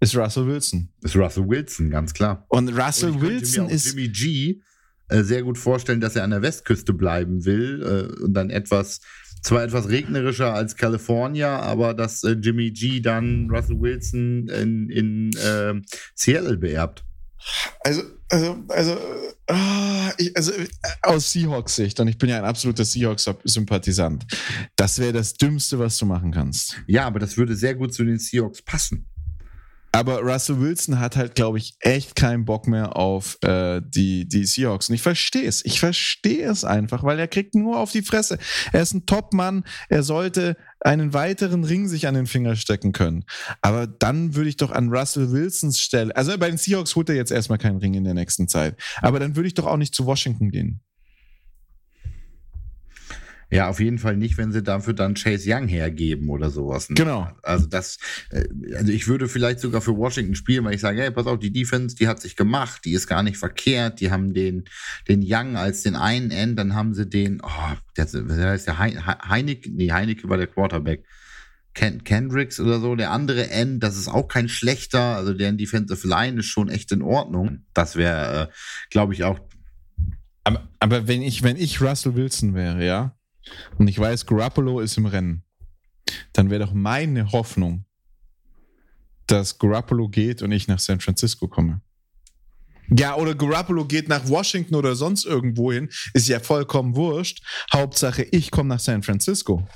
ist Russell Wilson. Ist Russell Wilson, ganz klar. Und Russell und Wilson ist. Jimmy G äh, sehr gut vorstellen, dass er an der Westküste bleiben will äh, und dann etwas, zwar etwas regnerischer als California, aber dass äh, Jimmy G dann Russell Wilson in, in äh, Seattle beerbt. Also, also, also, oh, ich, also aus Seahawks-Sicht, und ich bin ja ein absoluter Seahawks-Sympathisant, das wäre das Dümmste, was du machen kannst. Ja, aber das würde sehr gut zu den Seahawks passen. Aber Russell Wilson hat halt, glaube ich, echt keinen Bock mehr auf äh, die, die Seahawks. Und ich verstehe es. Ich verstehe es einfach, weil er kriegt nur auf die Fresse. Er ist ein Top-Mann. Er sollte einen weiteren Ring sich an den Finger stecken können. Aber dann würde ich doch an Russell Wilsons Stelle, also bei den Seahawks holt er jetzt erstmal keinen Ring in der nächsten Zeit. Aber dann würde ich doch auch nicht zu Washington gehen. Ja, auf jeden Fall nicht, wenn sie dafür dann Chase Young hergeben oder sowas. Ne? Genau. Also das, äh, also ich würde vielleicht sogar für Washington spielen, weil ich sage, hey, pass auf, die Defense, die hat sich gemacht, die ist gar nicht verkehrt, die haben den, den Young als den einen End, dann haben sie den, oh, der, der heißt der Heineke, nee, Heineke war der Quarterback. Ken Kendricks oder so, der andere End, das ist auch kein schlechter, also deren Defensive Line ist schon echt in Ordnung. Das wäre, äh, glaube ich, auch. Aber, aber wenn ich, wenn ich Russell Wilson wäre, ja, und ich weiß, Garoppolo ist im Rennen, dann wäre doch meine Hoffnung, dass Garoppolo geht und ich nach San Francisco komme. Ja, oder Garoppolo geht nach Washington oder sonst irgendwo hin, ist ja vollkommen wurscht. Hauptsache, ich komme nach San Francisco.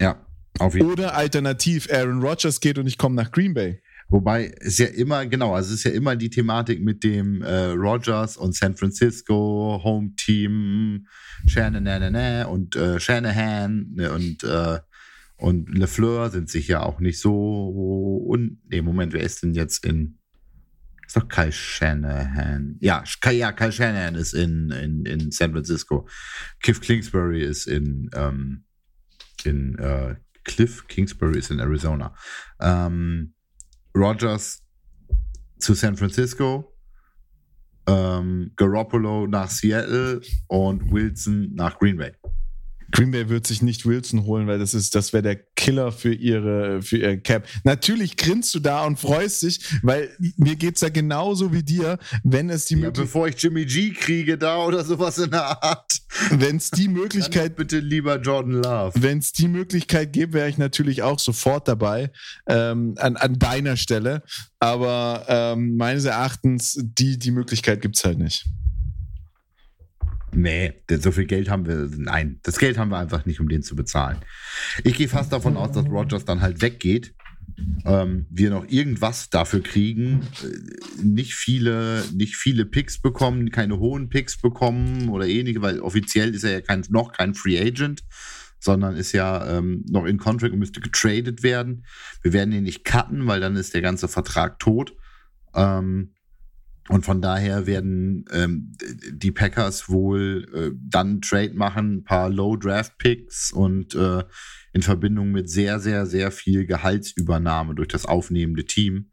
Ja, auf jeden Fall. Oder alternativ, Aaron Rodgers geht und ich komme nach Green Bay. Wobei es ja immer, genau, also es ist ja immer die Thematik mit dem äh, Rogers und San Francisco, Home Team, Shanahan und äh, Shanahan ne, und, äh, und LeFleur sind sich ja auch nicht so un. Nee, Moment, wer ist denn jetzt in. Ist doch Kyle Shanahan. Ja, ja Kyle Shanahan ist in, in, in San Francisco. Cliff Kingsbury ist in, ähm, in äh, Cliff Kingsbury ist in Arizona. Ähm, Rogers zu San Francisco, ähm, Garoppolo nach Seattle und Wilson nach Green Bay. Green Bay wird sich nicht Wilson holen, weil das ist, das wäre der Killer für ihre, für ihr Cap. Natürlich grinst du da und freust dich, weil mir geht's ja genauso wie dir, wenn es die ja, Bevor ich Jimmy G kriege da oder sowas in der Art. Wenn es die Möglichkeit. bitte lieber Jordan Love. Wenn es die Möglichkeit gibt, wäre ich natürlich auch sofort dabei, ähm, an, an deiner Stelle. Aber ähm, meines Erachtens, die, die Möglichkeit gibt's halt nicht. Nee, so viel Geld haben wir. Nein, das Geld haben wir einfach nicht, um den zu bezahlen. Ich gehe fast davon aus, dass Rogers dann halt weggeht. Ähm, wir noch irgendwas dafür kriegen, äh, nicht viele, nicht viele Picks bekommen, keine hohen Picks bekommen oder ähnliche, weil offiziell ist er ja kein, noch kein Free Agent, sondern ist ja ähm, noch in Contract und müsste getradet werden. Wir werden ihn nicht cutten, weil dann ist der ganze Vertrag tot. Ähm, und von daher werden ähm, die Packers wohl äh, dann Trade machen, ein paar Low Draft Picks und äh, in Verbindung mit sehr, sehr, sehr viel Gehaltsübernahme durch das aufnehmende Team.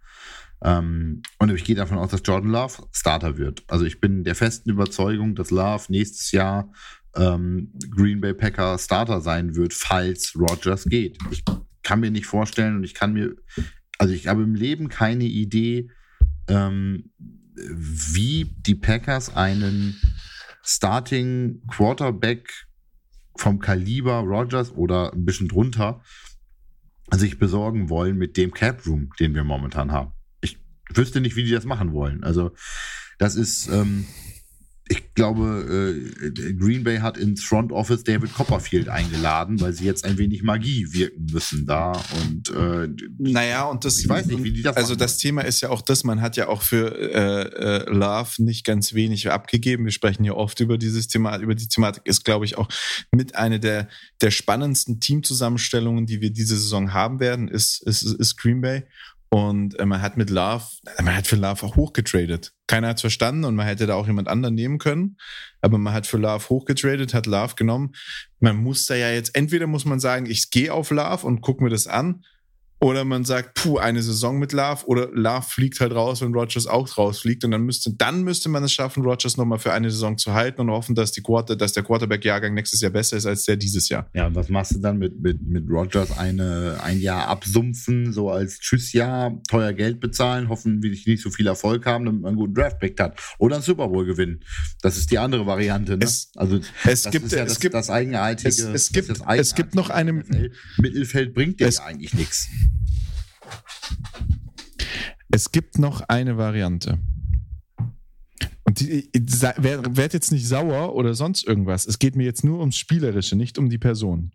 Ähm, und ich gehe davon aus, dass Jordan Love Starter wird. Also ich bin der festen Überzeugung, dass Love nächstes Jahr ähm, Green Bay Packer Starter sein wird, falls Rogers geht. Ich kann mir nicht vorstellen und ich kann mir, also ich habe im Leben keine Idee, ähm, wie die Packers einen Starting Quarterback vom Kaliber Rogers oder ein bisschen drunter sich besorgen wollen mit dem Cap Room, den wir momentan haben. Ich wüsste nicht, wie die das machen wollen. Also das ist, ähm, ich glaube, äh, Green Bay hat ins Front Office David Copperfield eingeladen, weil sie jetzt ein wenig Magie wirken müssen da. Und äh, naja, und das, ich weiß nicht, wie die das Also machen. das Thema ist ja auch das, man hat ja auch für äh, äh, Love nicht ganz wenig abgegeben. Wir sprechen ja oft über dieses Thema, über die Thematik ist, glaube ich, auch mit einer der, der spannendsten Teamzusammenstellungen, die wir diese Saison haben werden, ist, ist, ist Green Bay. Und äh, man hat mit Love, man hat für Love auch hochgetradet. Keiner hat verstanden und man hätte da auch jemand anderen nehmen können. Aber man hat für Love hochgetradet, hat Love genommen. Man muss da ja jetzt, entweder muss man sagen, ich gehe auf Love und gucke mir das an. Oder man sagt, puh, eine Saison mit Love oder Love fliegt halt raus, wenn Rogers auch rausfliegt. Und dann müsste, dann müsste man es schaffen, Rogers nochmal für eine Saison zu halten und hoffen, dass, die Quarter, dass der Quarterback-Jahrgang nächstes Jahr besser ist als der dieses Jahr. Ja, und was machst du dann mit, mit, mit Rogers eine, ein Jahr absumpfen, so als Tschüssjahr, teuer Geld bezahlen, hoffen, wie ich nicht so viel Erfolg haben, damit man einen guten Draftpick hat. Oder einen Super Bowl gewinnen. Das ist die andere Variante. Ne? Es, also es das gibt, ist ja es das, gibt, das eigenartige. Es, es gibt, es gibt noch eine. Mittelfeld bringt dir ja eigentlich nichts. Es gibt noch eine Variante. Und die, werd jetzt nicht sauer oder sonst irgendwas. Es geht mir jetzt nur ums Spielerische, nicht um die Person.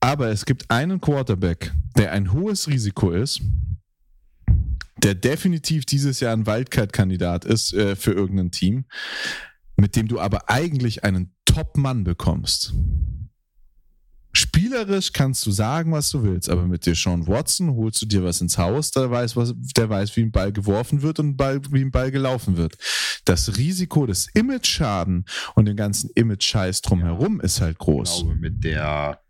Aber es gibt einen Quarterback, der ein hohes Risiko ist, der definitiv dieses Jahr ein Wildcard-Kandidat ist äh, für irgendein Team, mit dem du aber eigentlich einen Top-Mann bekommst. Spielerisch kannst du sagen, was du willst, aber mit dir Sean Watson holst du dir was ins Haus, der weiß, was, der weiß, wie ein Ball geworfen wird und wie ein Ball gelaufen wird. Das Risiko des Image-Schaden und den ganzen Image-Scheiß drumherum ja, ist halt groß. Ich glaube, mit der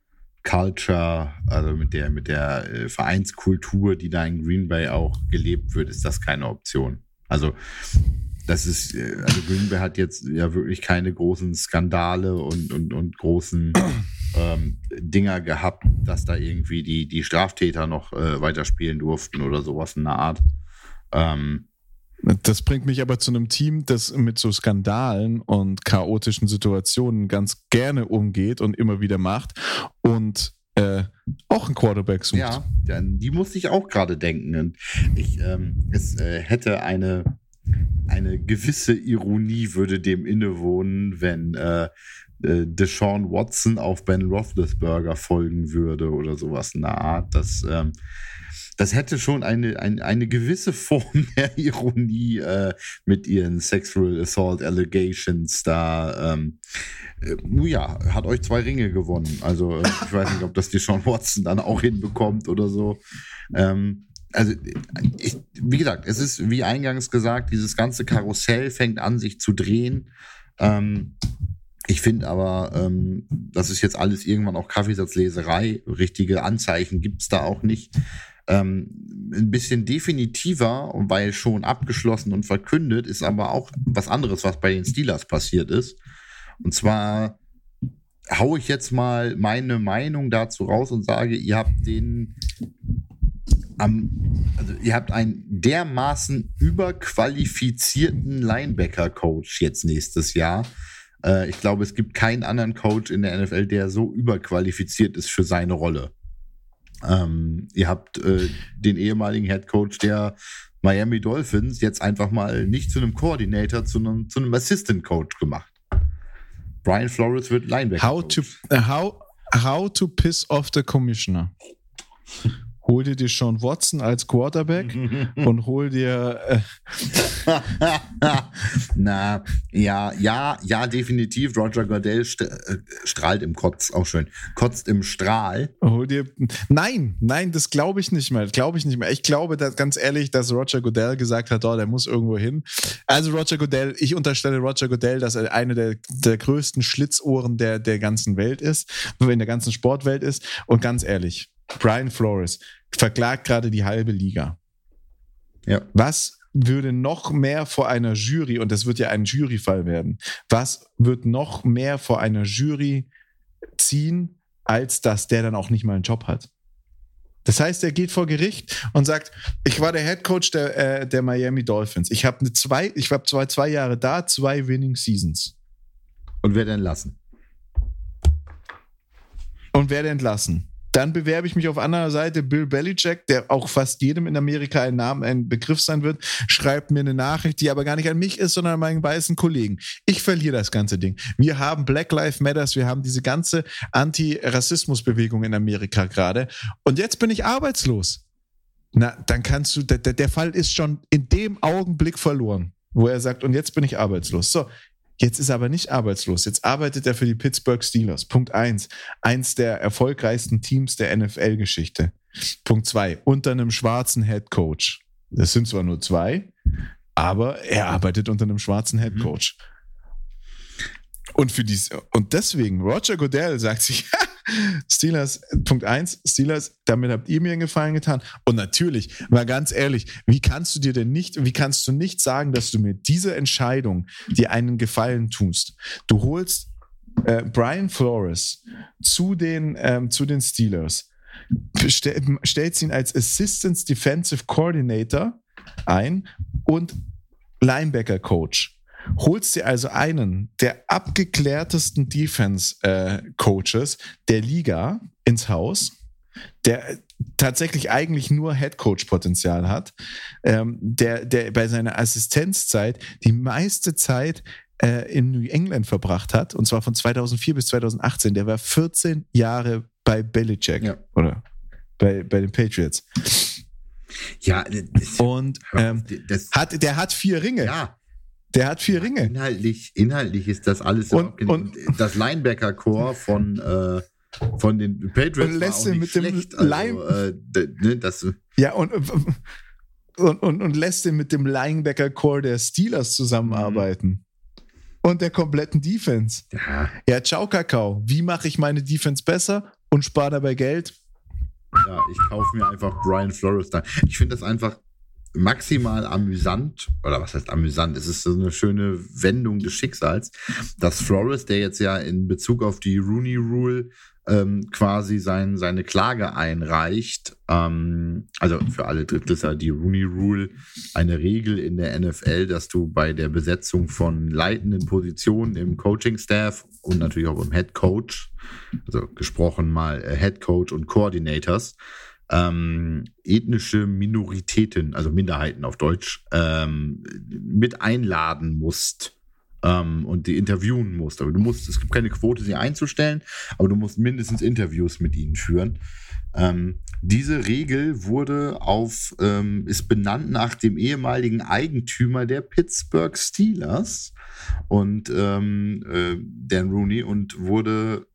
Culture, also mit der, mit der äh, Vereinskultur, die da in Green Bay auch gelebt wird, ist das keine Option. Also, das ist, äh, also Green Bay hat jetzt ja wirklich keine großen Skandale und, und, und großen ähm, Dinger gehabt, dass da irgendwie die, die Straftäter noch äh, weiterspielen durften oder sowas in der Art. Ähm, das bringt mich aber zu einem Team, das mit so Skandalen und chaotischen Situationen ganz gerne umgeht und immer wieder macht und äh, auch einen Quarterback sucht. Ja, die musste ich auch gerade denken. Und ich, ähm, es äh, hätte eine, eine gewisse Ironie würde dem innewohnen, wenn äh, äh, Deshaun Watson auf Ben Roethlisberger folgen würde oder sowas in der Art. Das, ähm, das hätte schon eine, eine, eine gewisse Form der Ironie äh, mit ihren Sexual Assault Allegations da. Ähm, äh, ja, hat euch zwei Ringe gewonnen. Also äh, ich weiß nicht, ob das Deshaun Watson dann auch hinbekommt oder so. Ähm, also, ich, wie gesagt, es ist, wie eingangs gesagt, dieses ganze Karussell fängt an, sich zu drehen. Ähm, ich finde aber, ähm, das ist jetzt alles irgendwann auch Kaffeesatzleserei. Richtige Anzeichen gibt's da auch nicht. Ähm, ein bisschen definitiver, weil schon abgeschlossen und verkündet, ist aber auch was anderes, was bei den Steelers passiert ist. Und zwar haue ich jetzt mal meine Meinung dazu raus und sage, ihr habt den am, also ihr habt einen dermaßen überqualifizierten Linebacker-Coach jetzt nächstes Jahr äh, ich glaube, es gibt keinen anderen Coach in der NFL, der so überqualifiziert ist für seine Rolle. Ähm, ihr habt äh, den ehemaligen Head Coach der Miami Dolphins jetzt einfach mal nicht zu einem Coordinator, zu einem, zu einem Assistant Coach gemacht. Brian Flores wird Linebacker. How to, uh, how, how to piss off the commissioner hol dir Sean Watson als Quarterback und hol dir. Äh Na, ja, ja, ja, definitiv. Roger Goodell äh, strahlt im Kotz, auch schön. Kotzt im Strahl. Hol dir. Nein, nein, das glaube ich nicht mehr. Glaube ich nicht mehr. Ich glaube dass, ganz ehrlich, dass Roger Goodell gesagt hat, oh, der muss irgendwo hin. Also Roger Goodell, ich unterstelle Roger Goodell, dass er eine der, der größten Schlitzohren der, der ganzen Welt ist, in der ganzen Sportwelt ist. Und ganz ehrlich, Brian Flores verklagt gerade die halbe Liga. Ja. Was würde noch mehr vor einer Jury, und das wird ja ein Juryfall werden, was wird noch mehr vor einer Jury ziehen, als dass der dann auch nicht mal einen Job hat? Das heißt, er geht vor Gericht und sagt, ich war der Head Coach der, äh, der Miami Dolphins. Ich habe zwei, ich habe zwei, zwei Jahre da, zwei Winning Seasons. Und werde entlassen. Und werde entlassen. Dann bewerbe ich mich auf anderer Seite. Bill Belichick, der auch fast jedem in Amerika ein Name, ein Begriff sein wird, schreibt mir eine Nachricht, die aber gar nicht an mich ist, sondern an meinen weißen Kollegen. Ich verliere das ganze Ding. Wir haben Black Lives Matters, wir haben diese ganze Anti-Rassismus-Bewegung in Amerika gerade. Und jetzt bin ich arbeitslos. Na, dann kannst du, der, der Fall ist schon in dem Augenblick verloren, wo er sagt, und jetzt bin ich arbeitslos. So, Jetzt ist er aber nicht arbeitslos. Jetzt arbeitet er für die Pittsburgh Steelers. Punkt eins. Eins der erfolgreichsten Teams der NFL-Geschichte. Punkt zwei. Unter einem schwarzen Head Coach. Das sind zwar nur zwei, aber er arbeitet unter einem schwarzen Head mhm. Coach. Und für dies, und deswegen, Roger Goodell sagt sich, Steelers, Punkt eins, Steelers, damit habt ihr mir einen Gefallen getan. Und natürlich, mal ganz ehrlich, wie kannst du dir denn nicht, wie kannst du nicht sagen, dass du mir diese Entscheidung dir einen Gefallen tust? Du holst äh, Brian Flores zu den, ähm, zu den Steelers, stell, stellst ihn als Assistant Defensive Coordinator ein und Linebacker Coach holst dir also einen der abgeklärtesten Defense-Coaches äh, der Liga ins Haus, der tatsächlich eigentlich nur Head-Coach-Potenzial hat, ähm, der, der bei seiner Assistenzzeit die meiste Zeit äh, in New England verbracht hat, und zwar von 2004 bis 2018. Der war 14 Jahre bei Belichick ja. oder bei, bei den Patriots. Ja, und ähm, das, hat, der hat vier Ringe. Ja, der hat vier Ringe. Inhaltlich, inhaltlich ist das alles und, und das Linebacker-Core von, äh, von den Patriots. Und lässt ihn mit schlecht. dem also, äh, ne, das, ja, und, und, und, und lässt ihn mit dem Linebacker-Core der Steelers zusammenarbeiten. Mhm. Und der kompletten Defense. Ja. ja, ciao, Kakao. Wie mache ich meine Defense besser und spare dabei Geld? Ja, ich kaufe mir einfach Brian Flores da. Ich finde das einfach maximal amüsant, oder was heißt amüsant? Es ist so eine schöne Wendung des Schicksals, dass Flores, der jetzt ja in Bezug auf die Rooney Rule ähm, quasi sein, seine Klage einreicht, ähm, also für alle Drittklässler die Rooney Rule, eine Regel in der NFL, dass du bei der Besetzung von leitenden Positionen im Coaching-Staff und natürlich auch im Head Coach, also gesprochen mal äh, Head Coach und Coordinators, ähm, ethnische Minoritäten, also Minderheiten auf Deutsch, ähm, mit einladen musst ähm, und die interviewen musst. Aber du musst, es gibt keine Quote, sie einzustellen, aber du musst mindestens Interviews mit ihnen führen. Ähm, diese Regel wurde auf, ähm, ist benannt nach dem ehemaligen Eigentümer der Pittsburgh Steelers und ähm, äh, Dan Rooney und wurde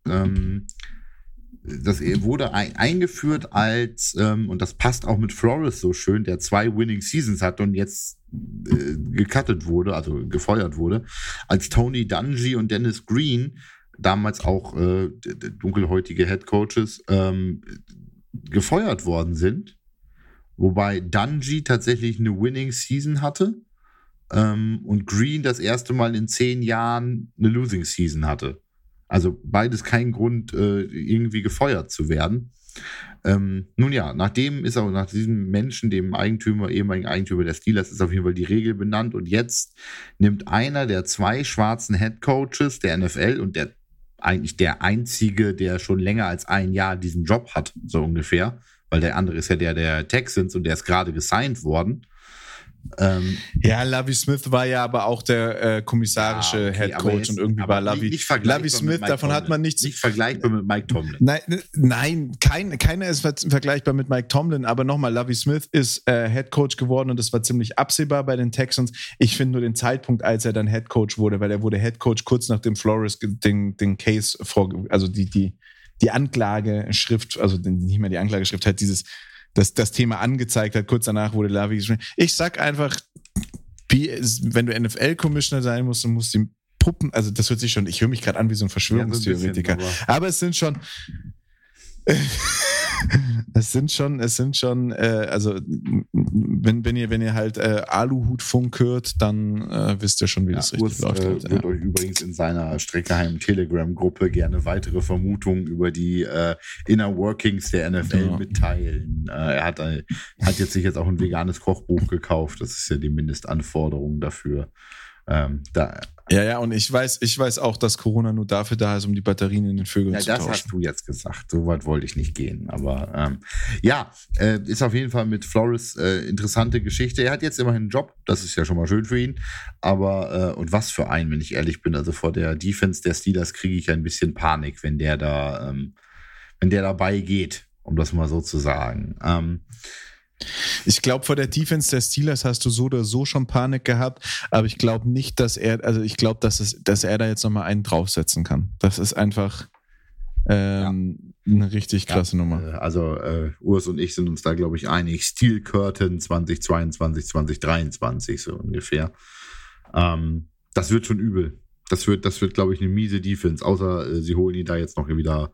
das wurde eingeführt als, ähm, und das passt auch mit Flores so schön, der zwei Winning Seasons hat und jetzt äh, gecuttet wurde, also gefeuert wurde, als Tony Dungy und Dennis Green, damals auch äh, dunkelhäutige Head Coaches, ähm, gefeuert worden sind. Wobei Dungy tatsächlich eine Winning Season hatte ähm, und Green das erste Mal in zehn Jahren eine Losing Season hatte. Also beides kein Grund, äh, irgendwie gefeuert zu werden. Ähm, nun ja, nachdem ist auch nach diesem Menschen, dem Eigentümer, ehemaligen Eigentümer der Steelers, ist auf jeden Fall die Regel benannt. Und jetzt nimmt einer der zwei schwarzen Head Coaches der NFL und der eigentlich der einzige, der schon länger als ein Jahr diesen Job hat, so ungefähr, weil der andere ist ja der der Texans und der ist gerade gesigned worden. Ähm, ja, Lavi Smith war ja aber auch der äh, kommissarische ja, okay, Head Coach und irgendwie war Lavi, Lavi Smith, davon hat man nichts. Nicht vergleichbar mit Mike Tomlin. Nein, nein kein, keiner ist vergleichbar mit Mike Tomlin, aber nochmal, Lavi Smith ist äh, Head Coach geworden und das war ziemlich absehbar bei den Texans. Ich finde nur den Zeitpunkt, als er dann Head Coach wurde, weil er wurde Head Coach kurz nachdem Flores den, den Case vor, also die, die, die Anklageschrift, also nicht mehr die Anklageschrift, hat dieses das, das Thema angezeigt hat. Kurz danach wurde Lavi geschrieben. Ich sag einfach, wie, wenn du NFL-Commissioner sein musst, dann musst du die Puppen, also das hört sich schon, ich höre mich gerade an wie so ein Verschwörungstheoretiker. Ja, so ein bisschen, aber, aber es sind schon. es sind schon, es sind schon, äh, also wenn, wenn ihr, wenn ihr halt äh, Aluhutfunk hört, dann äh, wisst ihr schon, wie ja, das richtig Urs, läuft. Äh, halt, wird ja. euch übrigens in seiner Streckeheim Telegram-Gruppe gerne weitere Vermutungen über die äh, Inner Workings der NFL genau. mitteilen. Äh, er hat, hat jetzt sich jetzt auch ein veganes Kochbuch gekauft. Das ist ja die Mindestanforderung dafür. Ähm, da, ja, ja, und ich weiß, ich weiß auch, dass Corona nur dafür da ist, um die Batterien in den Vögeln ja, zu tauschen. Ja, das hast du jetzt gesagt. So weit wollte ich nicht gehen. Aber ähm, ja, äh, ist auf jeden Fall mit Flores äh, interessante Geschichte. Er hat jetzt immerhin einen Job. Das ist ja schon mal schön für ihn. Aber, äh, und was für einen, wenn ich ehrlich bin. Also vor der Defense der Steelers kriege ich ein bisschen Panik, wenn der da, ähm, wenn der dabei geht, um das mal so zu sagen. Ähm, ich glaube, vor der Defense der Steelers hast du so oder so schon Panik gehabt, aber ich glaube nicht, dass er, also ich glaube, dass, es, dass er da jetzt nochmal einen draufsetzen kann. Das ist einfach ähm, ja. eine richtig krasse ja, Nummer. Äh, also äh, Urs und ich sind uns da, glaube ich, einig. Steel Curtain 2022, 2023 so ungefähr. Ähm, das wird schon übel. Das wird, das wird, glaube ich, eine miese Defense, außer äh, sie holen ihn da jetzt noch wieder,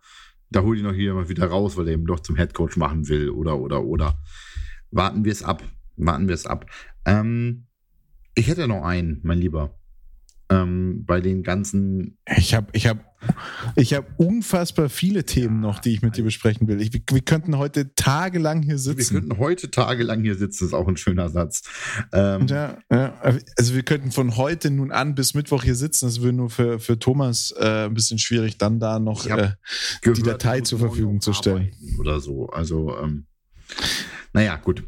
da holen ihn noch jemand wieder raus, weil er eben doch zum Headcoach machen will oder, oder, oder warten wir es ab. Warten wir es ab. Ähm, ich hätte noch einen, mein Lieber. Ähm, bei den ganzen. Ich habe ich hab, ich hab unfassbar viele Themen noch, die ich mit dir besprechen will. Ich, wir könnten heute tagelang hier sitzen. Wir könnten heute tagelang hier sitzen, ist auch ein schöner Satz. Ähm, ja, ja, also wir könnten von heute nun an bis Mittwoch hier sitzen. Das würde nur für, für Thomas äh, ein bisschen schwierig, dann da noch äh, gehört, die Datei zur Verfügung zu stellen. Oder so. Also, ähm, naja, gut.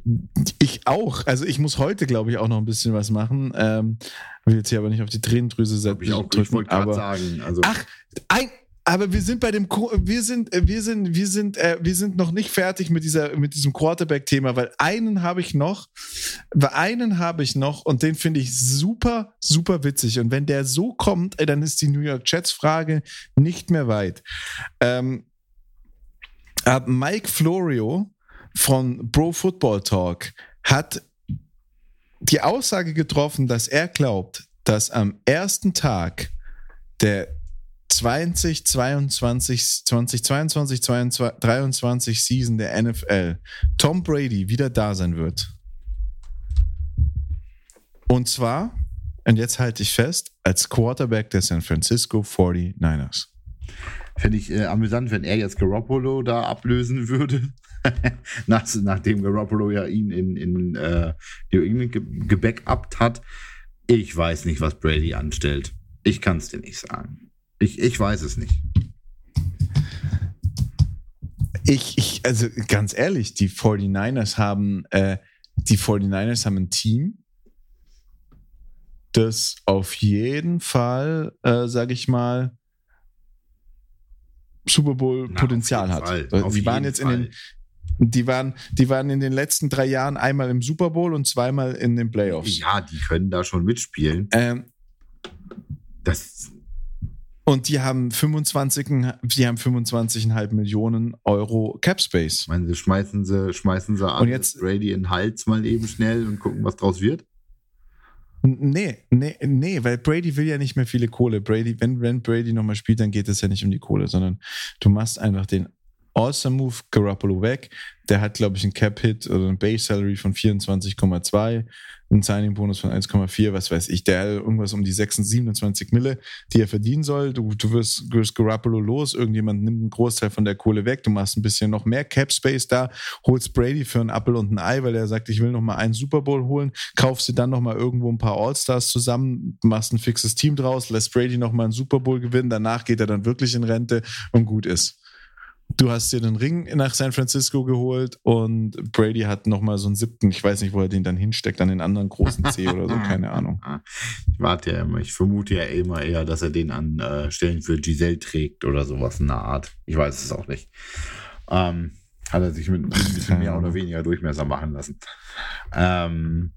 Ich auch. Also ich muss heute, glaube ich, auch noch ein bisschen was machen. Ähm, will jetzt hier aber nicht auf die Tränendrüse setzen. Ich, auch, ich wollte gerade sagen. Also ach, ein, aber wir sind bei dem, wir sind, äh, wir sind, wir sind, äh, wir sind noch nicht fertig mit dieser, mit diesem Quarterback-Thema, weil einen habe ich noch, weil einen habe ich noch und den finde ich super, super witzig. Und wenn der so kommt, ey, dann ist die New York Jets-Frage nicht mehr weit. Ähm, Mike Florio von Pro Football Talk hat die Aussage getroffen, dass er glaubt, dass am ersten Tag der 2022, 2022, 2023 Season der NFL Tom Brady wieder da sein wird. Und zwar, und jetzt halte ich fest, als Quarterback der San Francisco 49ers. Fände ich äh, amüsant, wenn er jetzt Garoppolo da ablösen würde. Nach, nachdem Garoppolo ja ihn in, in äh, New England ge gebackupt hat. Ich weiß nicht, was Brady anstellt. Ich kann es dir nicht sagen. Ich, ich weiß es nicht. Ich, ich, also ganz ehrlich, die 49ers haben, äh, die 49ers haben ein Team, das auf jeden Fall, äh, sage ich mal, Super Bowl Potenzial hat. Fall. Sie waren jetzt Fall. in den die waren, die waren in den letzten drei Jahren einmal im Super Bowl und zweimal in den Playoffs. Ja, die können da schon mitspielen. Ähm, das und die haben 25, die haben 25,5 Millionen Euro Cap Space. Ich meine, schmeißen sie, schmeißen sie an und jetzt, Brady in den Hals mal eben schnell und gucken, was draus wird? Nee, nee, nee, weil Brady will ja nicht mehr viele Kohle. Brady, wenn, wenn Brady nochmal spielt, dann geht es ja nicht um die Kohle, sondern du machst einfach den Awesome Move, Garoppolo weg. Der hat, glaube ich, einen Cap-Hit oder ein Base-Salary von 24,2, einen Signing-Bonus von 1,4, was weiß ich. Der hat irgendwas um die 26, 27 Mille, die er verdienen soll. Du, du wirst, wirst Garoppolo los, irgendjemand nimmt einen Großteil von der Kohle weg, du machst ein bisschen noch mehr Cap-Space da, holst Brady für einen Apple und ein Ei, weil er sagt, ich will noch mal einen Super Bowl holen, kaufst dir dann noch mal irgendwo ein paar All-Stars zusammen, machst ein fixes Team draus, lässt Brady noch mal einen Super Bowl gewinnen, danach geht er dann wirklich in Rente und gut ist du hast dir den Ring nach San Francisco geholt und Brady hat nochmal so einen siebten, ich weiß nicht, wo er den dann hinsteckt, an den anderen großen C oder so, keine Ahnung. Ich warte ja immer, ich vermute ja immer eher, dass er den an äh, Stellen für Giselle trägt oder sowas in der Art. Ich weiß es auch nicht. Ähm, hat er sich mit ein bisschen mehr oder weniger Durchmesser machen lassen. Ähm,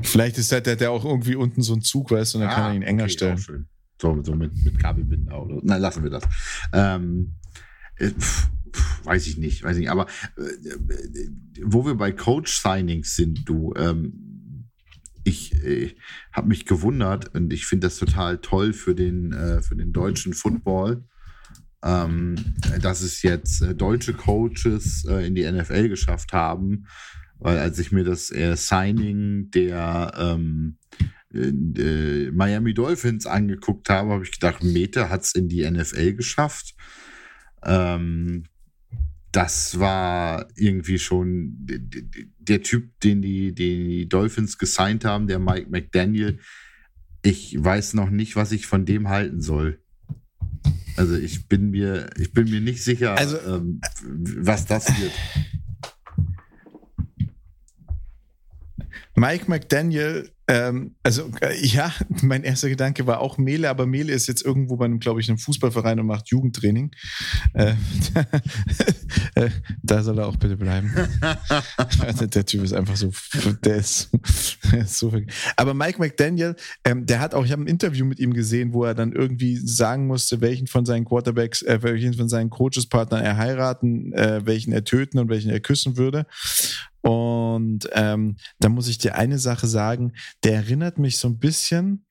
Vielleicht ist der, der, der auch irgendwie unten so ein Zug, weißt du, und dann ah, kann er ihn enger okay, stellen. So, so mit, mit Kabelbinder oder. Nein, lassen wir das. Ähm, äh, pf, pf, weiß ich nicht, weiß ich nicht. Aber äh, wo wir bei Coach-Signings sind, du, ähm, ich äh, habe mich gewundert und ich finde das total toll für den, äh, für den deutschen Football, ähm, dass es jetzt äh, deutsche Coaches äh, in die NFL geschafft haben. Weil als ich mir das Signing der ähm, äh, Miami Dolphins angeguckt habe, habe ich gedacht, Meta hat es in die NFL geschafft. Ähm, das war irgendwie schon der Typ, den die, den die Dolphins gesigned haben, der Mike McDaniel. ich weiß noch nicht, was ich von dem halten soll. Also ich bin mir, ich bin mir nicht sicher, Also- ähm, was das wird. Mike McDaniel, ähm, also äh, ja, mein erster Gedanke war auch Mele, aber Mele ist jetzt irgendwo bei einem, glaube ich, einem Fußballverein und macht Jugendtraining. Äh, äh, da soll er auch bitte bleiben. Also der Typ ist einfach so, der ist, der ist so. Aber Mike McDaniel, ähm, der hat auch, ich habe ein Interview mit ihm gesehen, wo er dann irgendwie sagen musste, welchen von seinen Quarterbacks, äh, welchen von seinen Coachespartnern er heiraten, äh, welchen er töten und welchen er küssen würde. Und ähm, da muss ich dir eine Sache sagen, der erinnert mich so ein bisschen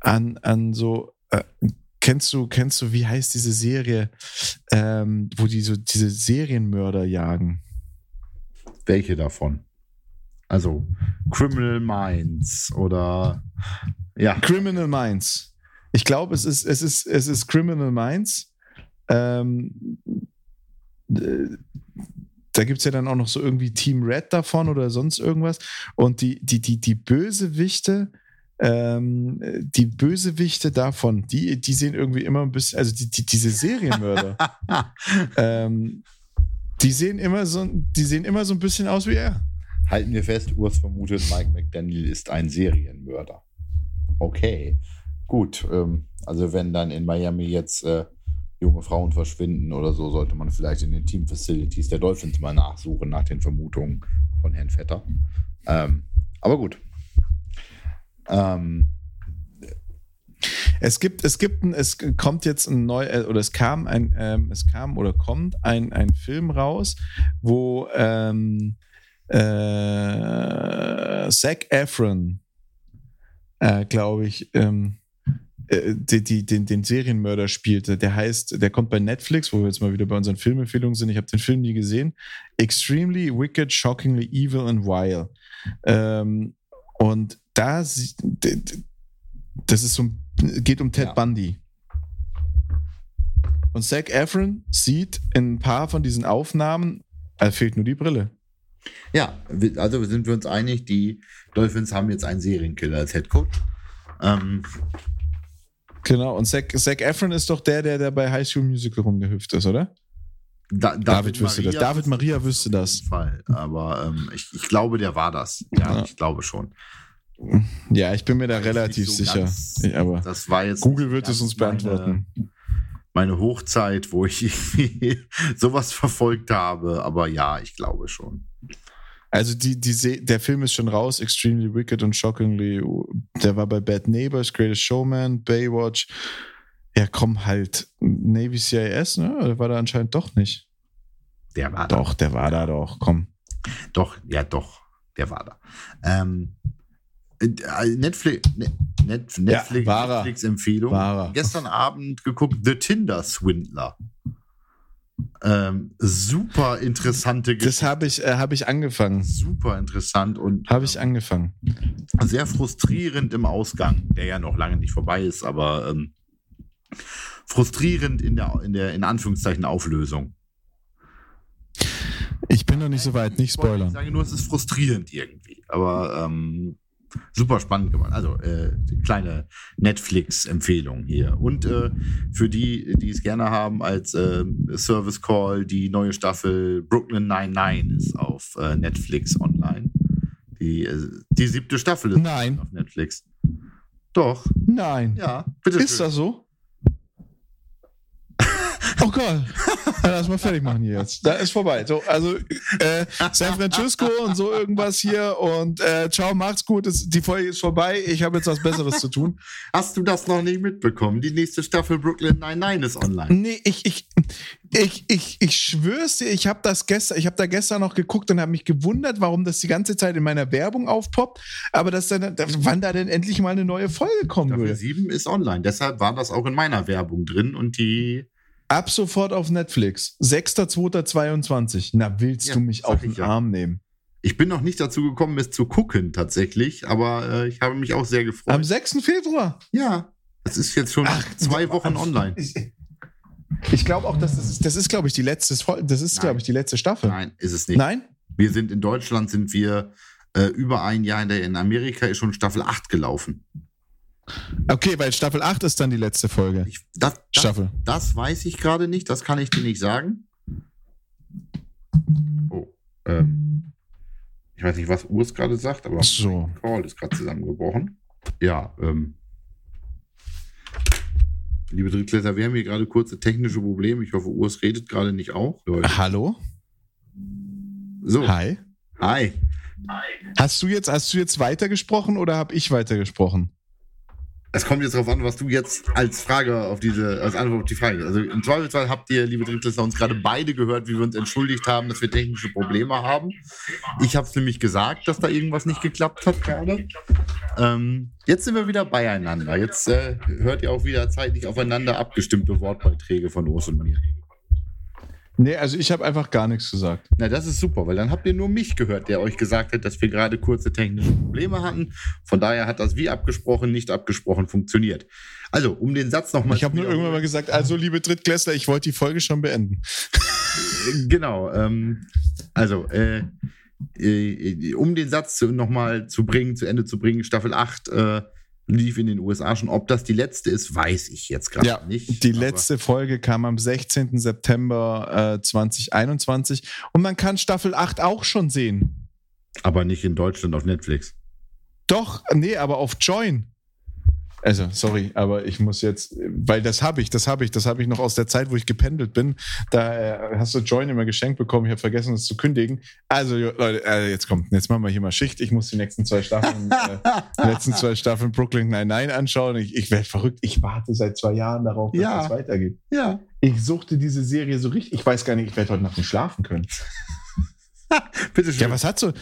an, an so, äh, kennst du, kennst du, wie heißt diese Serie, ähm, wo die so diese Serienmörder jagen? Welche davon? Also Criminal Minds oder ja. Criminal Minds. Ich glaube, es ist, es ist, es ist Criminal Minds. Ähm, äh, da gibt es ja dann auch noch so irgendwie Team Red davon oder sonst irgendwas. Und die, die, die, die Bösewichte, ähm, die Bösewichte davon, die, die sehen irgendwie immer ein bisschen, also die, die, diese Serienmörder, ähm, die sehen immer so, die sehen immer so ein bisschen aus wie er. Halten wir fest, Urs vermutet, Mike McDaniel ist ein Serienmörder. Okay, gut. Ähm, also wenn dann in Miami jetzt äh, junge Frauen verschwinden oder so, sollte man vielleicht in den Team Facilities der Dolphins mal nachsuchen nach den Vermutungen von Herrn Vetter. Ähm, aber gut. Ähm, Es gibt, es gibt es kommt jetzt ein neu, äh, oder es kam ein, ähm, es kam oder kommt ein, ein Film raus, wo ähm, äh, Zac Efron, äh, glaube ich, ähm, äh, die, die, den, den Serienmörder spielte. Der heißt, der kommt bei Netflix, wo wir jetzt mal wieder bei unseren Filmempfehlungen sind. Ich habe den Film nie gesehen. Extremely Wicked, Shockingly Evil and Vile. Ähm, und da, das ist so, geht um Ted Ja. Bundy. Und Zac Efron sieht in ein paar von diesen Aufnahmen, da fehlt nur die Brille. ja, wir- also sind wir uns einig, die Dolphins haben jetzt einen Serienkiller als Head Coach. Ähm, Genau, und Zac, Zac Efron ist doch der, der, der bei High School Musical rumgehüpft ist, oder? Da, David wüsste das. David Maria wüsste auf das. Fall. Aber ähm, ich, ich glaube, der war das. Ja, Ja. ich glaube schon. Ja, ich bin mir da Weiß relativ so sicher. ganz. Aber Das war jetzt. Google wird es uns beantworten. Meine, meine Hochzeit, wo ich irgendwie sowas verfolgt habe. Aber ja, ich glaube schon. Also die, die der Film ist schon raus, Extremely Wicked und Shockingly. Der war bei Bad Neighbors, Greatest Showman, Baywatch. Ja, komm halt. Navy CIS, ne? Oder war da anscheinend doch nicht? Der war da. Doch, der war da doch, komm. Doch, ja, doch. Der war da. Ähm, äh, Netflix, Net, Net, Netflix, war er. Netflix-Empfehlung. War er. Gestern Abend geguckt, The Tinder Swindler. Ähm, super interessante Das habe ich, äh, hab ich angefangen. super interessant und Habe ich angefangen. sehr frustrierend im Ausgang, der ja noch lange nicht vorbei ist, aber ähm, frustrierend in der, in der, in Anführungszeichen, Auflösung. Ich bin noch nicht so weit, nicht Ich spoilern. sage nur, es ist frustrierend irgendwie, aber ähm, super spannend gemacht. Also äh, kleine Netflix-Empfehlung hier. Und äh, für die, die es gerne haben als äh, Service Call, die neue Staffel Brooklyn 99 ist auf äh, Netflix online. Die, äh, die siebte Staffel ist Nein. auf Netflix. Doch, Nein. ja, bitte. Ist das so? Oh Gott. Ja, lass mal fertig machen hier jetzt. Da ist vorbei. So, also äh, San Francisco und so irgendwas hier und äh, ciao, macht's gut. Es, die Folge ist vorbei. Ich habe jetzt was Besseres zu tun. Hast du das noch nicht mitbekommen? Die nächste Staffel Brooklyn 99 ist online. Nee, ich, ich, ich, ich, ich schwör's dir, ich habe das gestern, ich habe da gestern noch geguckt und habe mich gewundert, warum das die ganze Zeit in meiner Werbung aufpoppt, aber dass dann, wann da denn endlich mal eine neue Folge kommen Staffel würde. 7 ist online. Deshalb war das auch in meiner Werbung drin und die Ab sofort auf Netflix. 6.2.22. Na, willst Ja, du mich auf den ja. Arm nehmen? Ich bin noch nicht dazu gekommen, es zu gucken tatsächlich, aber äh, ich habe mich auch sehr gefreut. Am 6. Februar. ja, es ist jetzt schon Ach, zwei Wochen online. Ich, ich glaube auch, dass das ist, das ist glaube ich, die letzte Folge. Das ist, glaube ich, die letzte Staffel. Nein, ist es nicht. Nein? Wir sind in Deutschland, sind wir äh, über ein Jahr in, der, in Amerika ist schon Staffel 8 gelaufen. Okay, weil Staffel 8 ist dann die letzte Folge. Ich, das, das, Staffel. das weiß ich gerade nicht, das kann ich dir nicht sagen. Oh, ähm, ich weiß nicht, was Urs gerade sagt, aber So. Call ist gerade zusammengebrochen. Ja, ähm, liebe Drittklässler, wir haben hier gerade kurze technische Probleme. Ich hoffe, Urs redet gerade nicht auch. Leute. Hallo? So, Hi. hi. Hast du jetzt, hast du jetzt weitergesprochen oder habe ich weitergesprochen? Es kommt jetzt darauf an, was du jetzt als Frage auf diese, als Antwort auf die Frage. Also im Zweifelsfall habt ihr, liebe Drittklässler, uns gerade beide gehört, wie wir uns entschuldigt haben, dass wir technische Probleme haben. Ich habe es nämlich gesagt, dass da irgendwas nicht geklappt hat gerade. Ähm, jetzt sind wir wieder beieinander. Jetzt äh, hört ihr auch wieder zeitlich aufeinander abgestimmte Wortbeiträge von Urs und mir. Nee, also ich habe einfach gar nichts gesagt. Na, das ist super, weil dann habt ihr nur mich gehört, der euch gesagt hat, dass wir gerade kurze technische Probleme hatten. Von daher hat das wie abgesprochen, nicht abgesprochen funktioniert. Also, um den Satz nochmal Ich habe nur irgendwann mal gesagt, also liebe Drittklässler, ich wollte die Folge schon beenden. Genau. Ähm, also, äh, äh, um den Satz nochmal zu bringen, zu Ende zu bringen, Staffel 8 äh, lief in den USA schon. Ob das die letzte ist, weiß ich jetzt gerade Ja, nicht. Die letzte Folge kam am 16. September äh, 2021 und man kann Staffel 8 auch schon sehen. Aber nicht in Deutschland auf Netflix. Doch, nee, aber auf Join. Also, sorry, aber ich muss jetzt, weil das habe ich, das habe ich, das habe ich noch aus der Zeit, wo ich gependelt bin. Da äh, hast du Join immer geschenkt bekommen. Ich habe vergessen, es zu kündigen. Also, Leute, äh, jetzt kommt, jetzt machen wir hier mal Schicht. Ich muss die nächsten zwei Staffeln, äh, die letzten zwei Staffeln Brooklyn Nine-Nine anschauen. Ich, ich werde verrückt. Ich warte seit zwei Jahren darauf, dass Ja. das weitergeht. Ja. Ich suchte diese Serie so richtig. Ich weiß gar nicht, ich werde heute Nacht nicht schlafen können. Bitte schön. Ja, was hat so?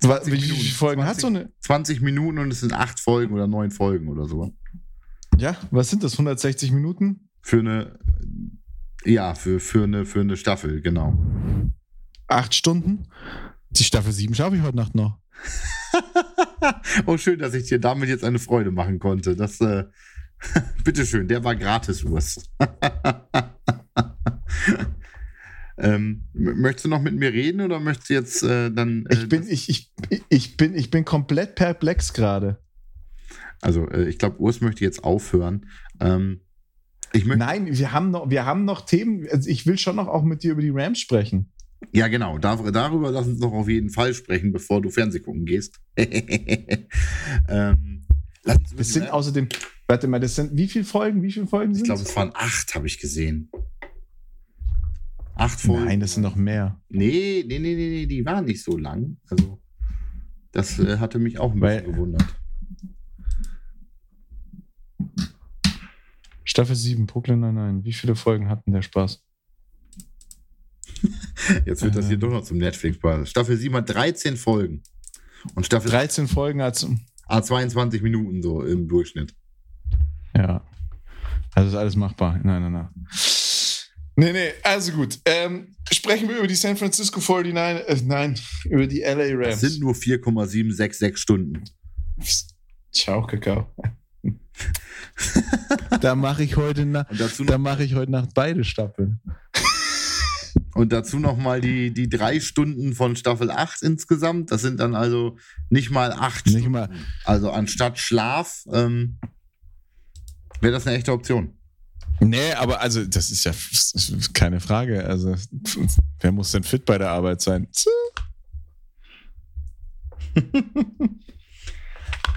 Wie 20 wie viele. Folgen hat so eine? 20 Minuten und es sind acht Folgen oder neun Folgen oder so. Ja, was sind das? 160 Minuten? Für eine, ja, für, für, eine, für eine Staffel, genau. Acht Stunden? Die Staffel 7 schaffe ich heute Nacht noch. oh, schön, dass ich dir damit jetzt eine Freude machen konnte. Das, äh, bitteschön, der war gratis, Urs. ähm, möchtest du noch mit mir reden oder möchtest du jetzt äh, dann. Äh, Ich bin, ich, ich, ich, bin, ich bin komplett perplex gerade. also, äh, ich glaube, Urs möchte jetzt aufhören. Ähm, ich. Nein, wir haben noch, wir haben noch Themen. Also ich will schon noch auch mit dir über die Rams sprechen. Ja, genau. Dar darüber lass uns noch auf jeden Fall sprechen, bevor du Fernseh gucken gehst. ähm, Das sind außerdem, warte mal, das sind wie viele Folgen? Wie viele Folgen Ich sind glaube, es waren acht, habe ich gesehen. Acht Folgen. Nein, das sind noch mehr. Nee, nee, nee, nee, nee, die waren nicht so lang. Also, das äh, hatte mich auch ein Weil- bisschen gewundert. Staffel 7, Brooklyn Nine-Nine. Wie viele Folgen hatten der Spaß? Jetzt wird das hier Ähm. doch noch zum Netflix-Spaß. Staffel 7 hat 13 Folgen. Und Staffel 13 Folgen als. ah, 22 Minuten so im Durchschnitt. Ja. Also ist alles machbar. Nein, nein, nein. Nee, nee, also gut. Ähm, sprechen wir über die San Francisco 49 äh, nein, über die LA Rams. Das sind nur 4,766 Stunden. Ciao, Kakao. da mache ich heute Nacht. Da mache ich heute Nacht beide Staffeln. und dazu noch mal die, die drei Stunden von Staffel 8 insgesamt. Das sind dann also nicht mal acht Nicht Stunden. mal. Also anstatt Schlaf ähm, wäre das eine echte Option. Nee, aber also, das ist ja keine Frage. Also, wer muss denn fit bei der Arbeit sein?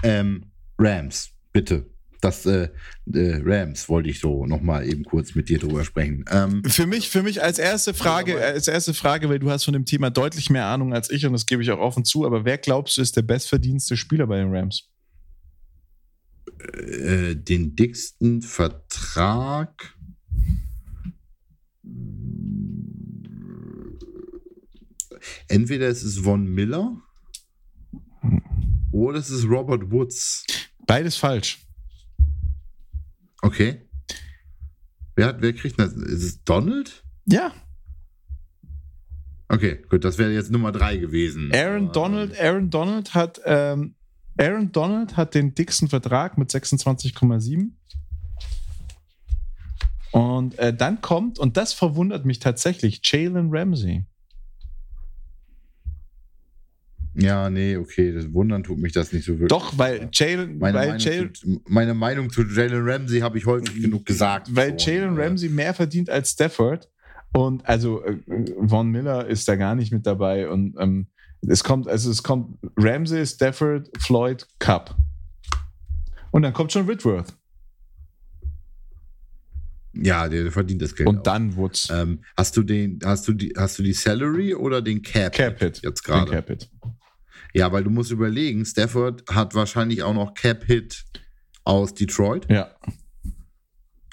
Ähm, Rams, bitte. Das äh, äh, Rams wollte ich so noch mal eben kurz mit dir drüber sprechen. Ähm, Für mich, für mich als erste Frage, als erste Frage, weil du hast von dem Thema deutlich mehr Ahnung als ich und das gebe ich auch offen zu, aber wer glaubst du ist der bestverdienste Spieler bei den Rams? Äh, den dicksten Vertrag. Entweder es ist Von Miller oder es ist Robert Woods. Beides falsch. Okay. Wer, hat, wer kriegt das? Ist es Donald? Ja, Okay, gut, das wäre jetzt Nummer drei gewesen. Aaron Donald, Aaron Donald hat, ähm, Aaron Donald hat den dicksten Vertrag mit 26,7. Und äh, dann kommt, und das verwundert mich tatsächlich, Jalen Ramsey. Ja, nee, okay, das wundern tut mich das nicht so wirklich. Doch, weil Jalen, meine, weil Meinung Jalen, zu, meine Meinung zu Jalen Ramsey habe ich häufig genug gesagt. weil schon. Jalen Ramsey mehr verdient als Stafford. Und also äh, Von Miller ist da gar nicht mit dabei. Und ähm, es kommt, also es kommt Ramsey, Stafford, Floyd, Cup. Und dann kommt schon Whitworth. Ja, der verdient das Geld. Und auch. dann Woods. Ähm, hast du den, hast du die, hast du die Salary oder den Cap? Cap Hit. Jetzt gerade. Cap Hit. Ja, weil du musst überlegen, Stafford hat wahrscheinlich auch noch Cap Hit aus Detroit. Ja.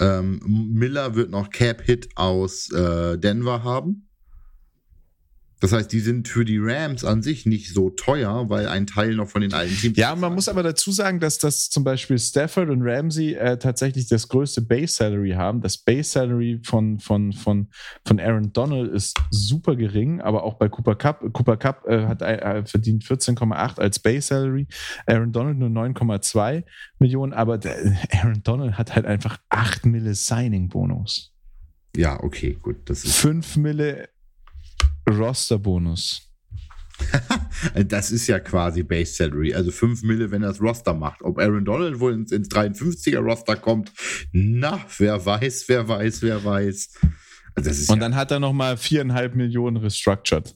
Ähm, Miller wird noch Cap Hit aus äh, Denver haben. Das heißt, die sind für die Rams an sich nicht so teuer, weil ein Teil noch von den alten Teams. Ja, man muss aber dazu sagen, dass das zum Beispiel Stafford und Ramsey äh, tatsächlich das größte Base Salary haben. Das Base Salary von, von, von, von Aaron Donald ist super gering, aber auch bei Cooper Cup. Cooper Cup äh, hat äh, verdient 14,8 als Base Salary, Aaron Donald nur 9,2 Millionen, aber der, Aaron Donald hat halt einfach 8 Mille Signing Bonus, Ja, okay, gut. Das ist, 5 Mille Roster Bonus. das ist ja quasi Base Salary. Also 5 Mille, wenn er das Roster macht. Ob Aaron Donald wohl ins, ins 53er Roster kommt, na, wer weiß, wer weiß, wer weiß. Also Und ja, dann hat er nochmal 4,5 Millionen restructured.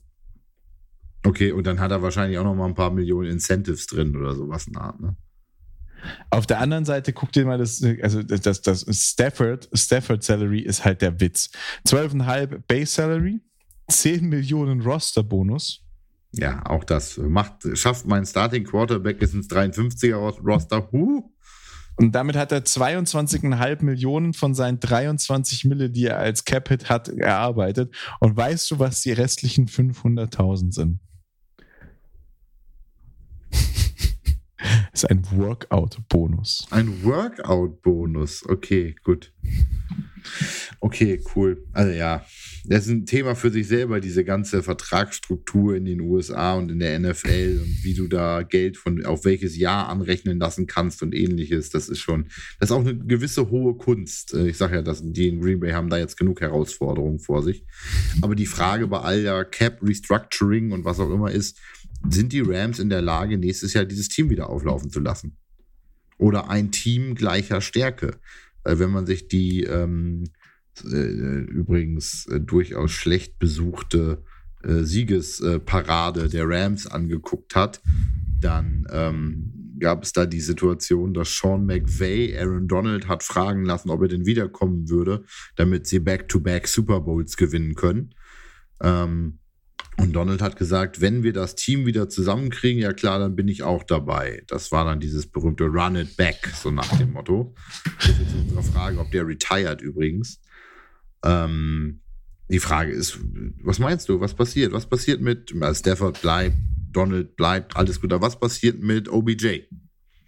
okay, und dann hat er wahrscheinlich auch noch mal ein paar Millionen Incentives drin oder sowas in Art, ne? Auf der anderen Seite guck dir mal das, also das, das, das Stafford, Stafford Salary ist halt der Witz. 12,5 Base Salary, 10 Millionen Roster Bonus. Ja, auch das macht, schafft mein Starting Quarterback es ins 53er Roster. Huh. Und damit hat er 22,5 Millionen von seinen 23 Mille, die er als Cap-Hit hat, erarbeitet. Und weißt du, was die restlichen 500.000 sind? Ist ein Workout-Bonus. Ein Workout-Bonus. Okay, gut. Okay, cool. Also ja, das ist ein Thema für sich selber, diese ganze Vertragsstruktur in den USA und in der NFL und wie du da Geld von auf welches Jahr anrechnen lassen kannst und ähnliches. Das ist schon, das ist auch eine gewisse hohe Kunst. Äh, Ich sage ja, dass die in Green Bay haben da jetzt genug Herausforderungen vor sich. Aber die Frage bei all der Cap Restructuring und was auch immer ist, sind die Rams in der Lage, nächstes Jahr dieses Team wieder auflaufen zu lassen? Oder ein Team gleicher Stärke? Wenn man sich die ähm, äh, übrigens äh, durchaus schlecht besuchte äh, Siegesparade der Rams angeguckt hat, dann ähm, gab es da die Situation, dass Sean McVay Aaron Donald hat fragen lassen, ob er denn wiederkommen würde, damit sie Back-to-Back Super Bowls gewinnen können. Ähm, und Donald hat gesagt, wenn wir das Team wieder zusammenkriegen, ja klar, dann bin ich auch dabei. Das war dann dieses berühmte Run it back, so nach dem Motto. Das ist jetzt unsere Frage, ob der retired übrigens. Ähm, die Frage ist, was meinst du? Was passiert? Was passiert mit also Stafford bleibt, Donald bleibt, alles gut. Aber was passiert mit OBJ?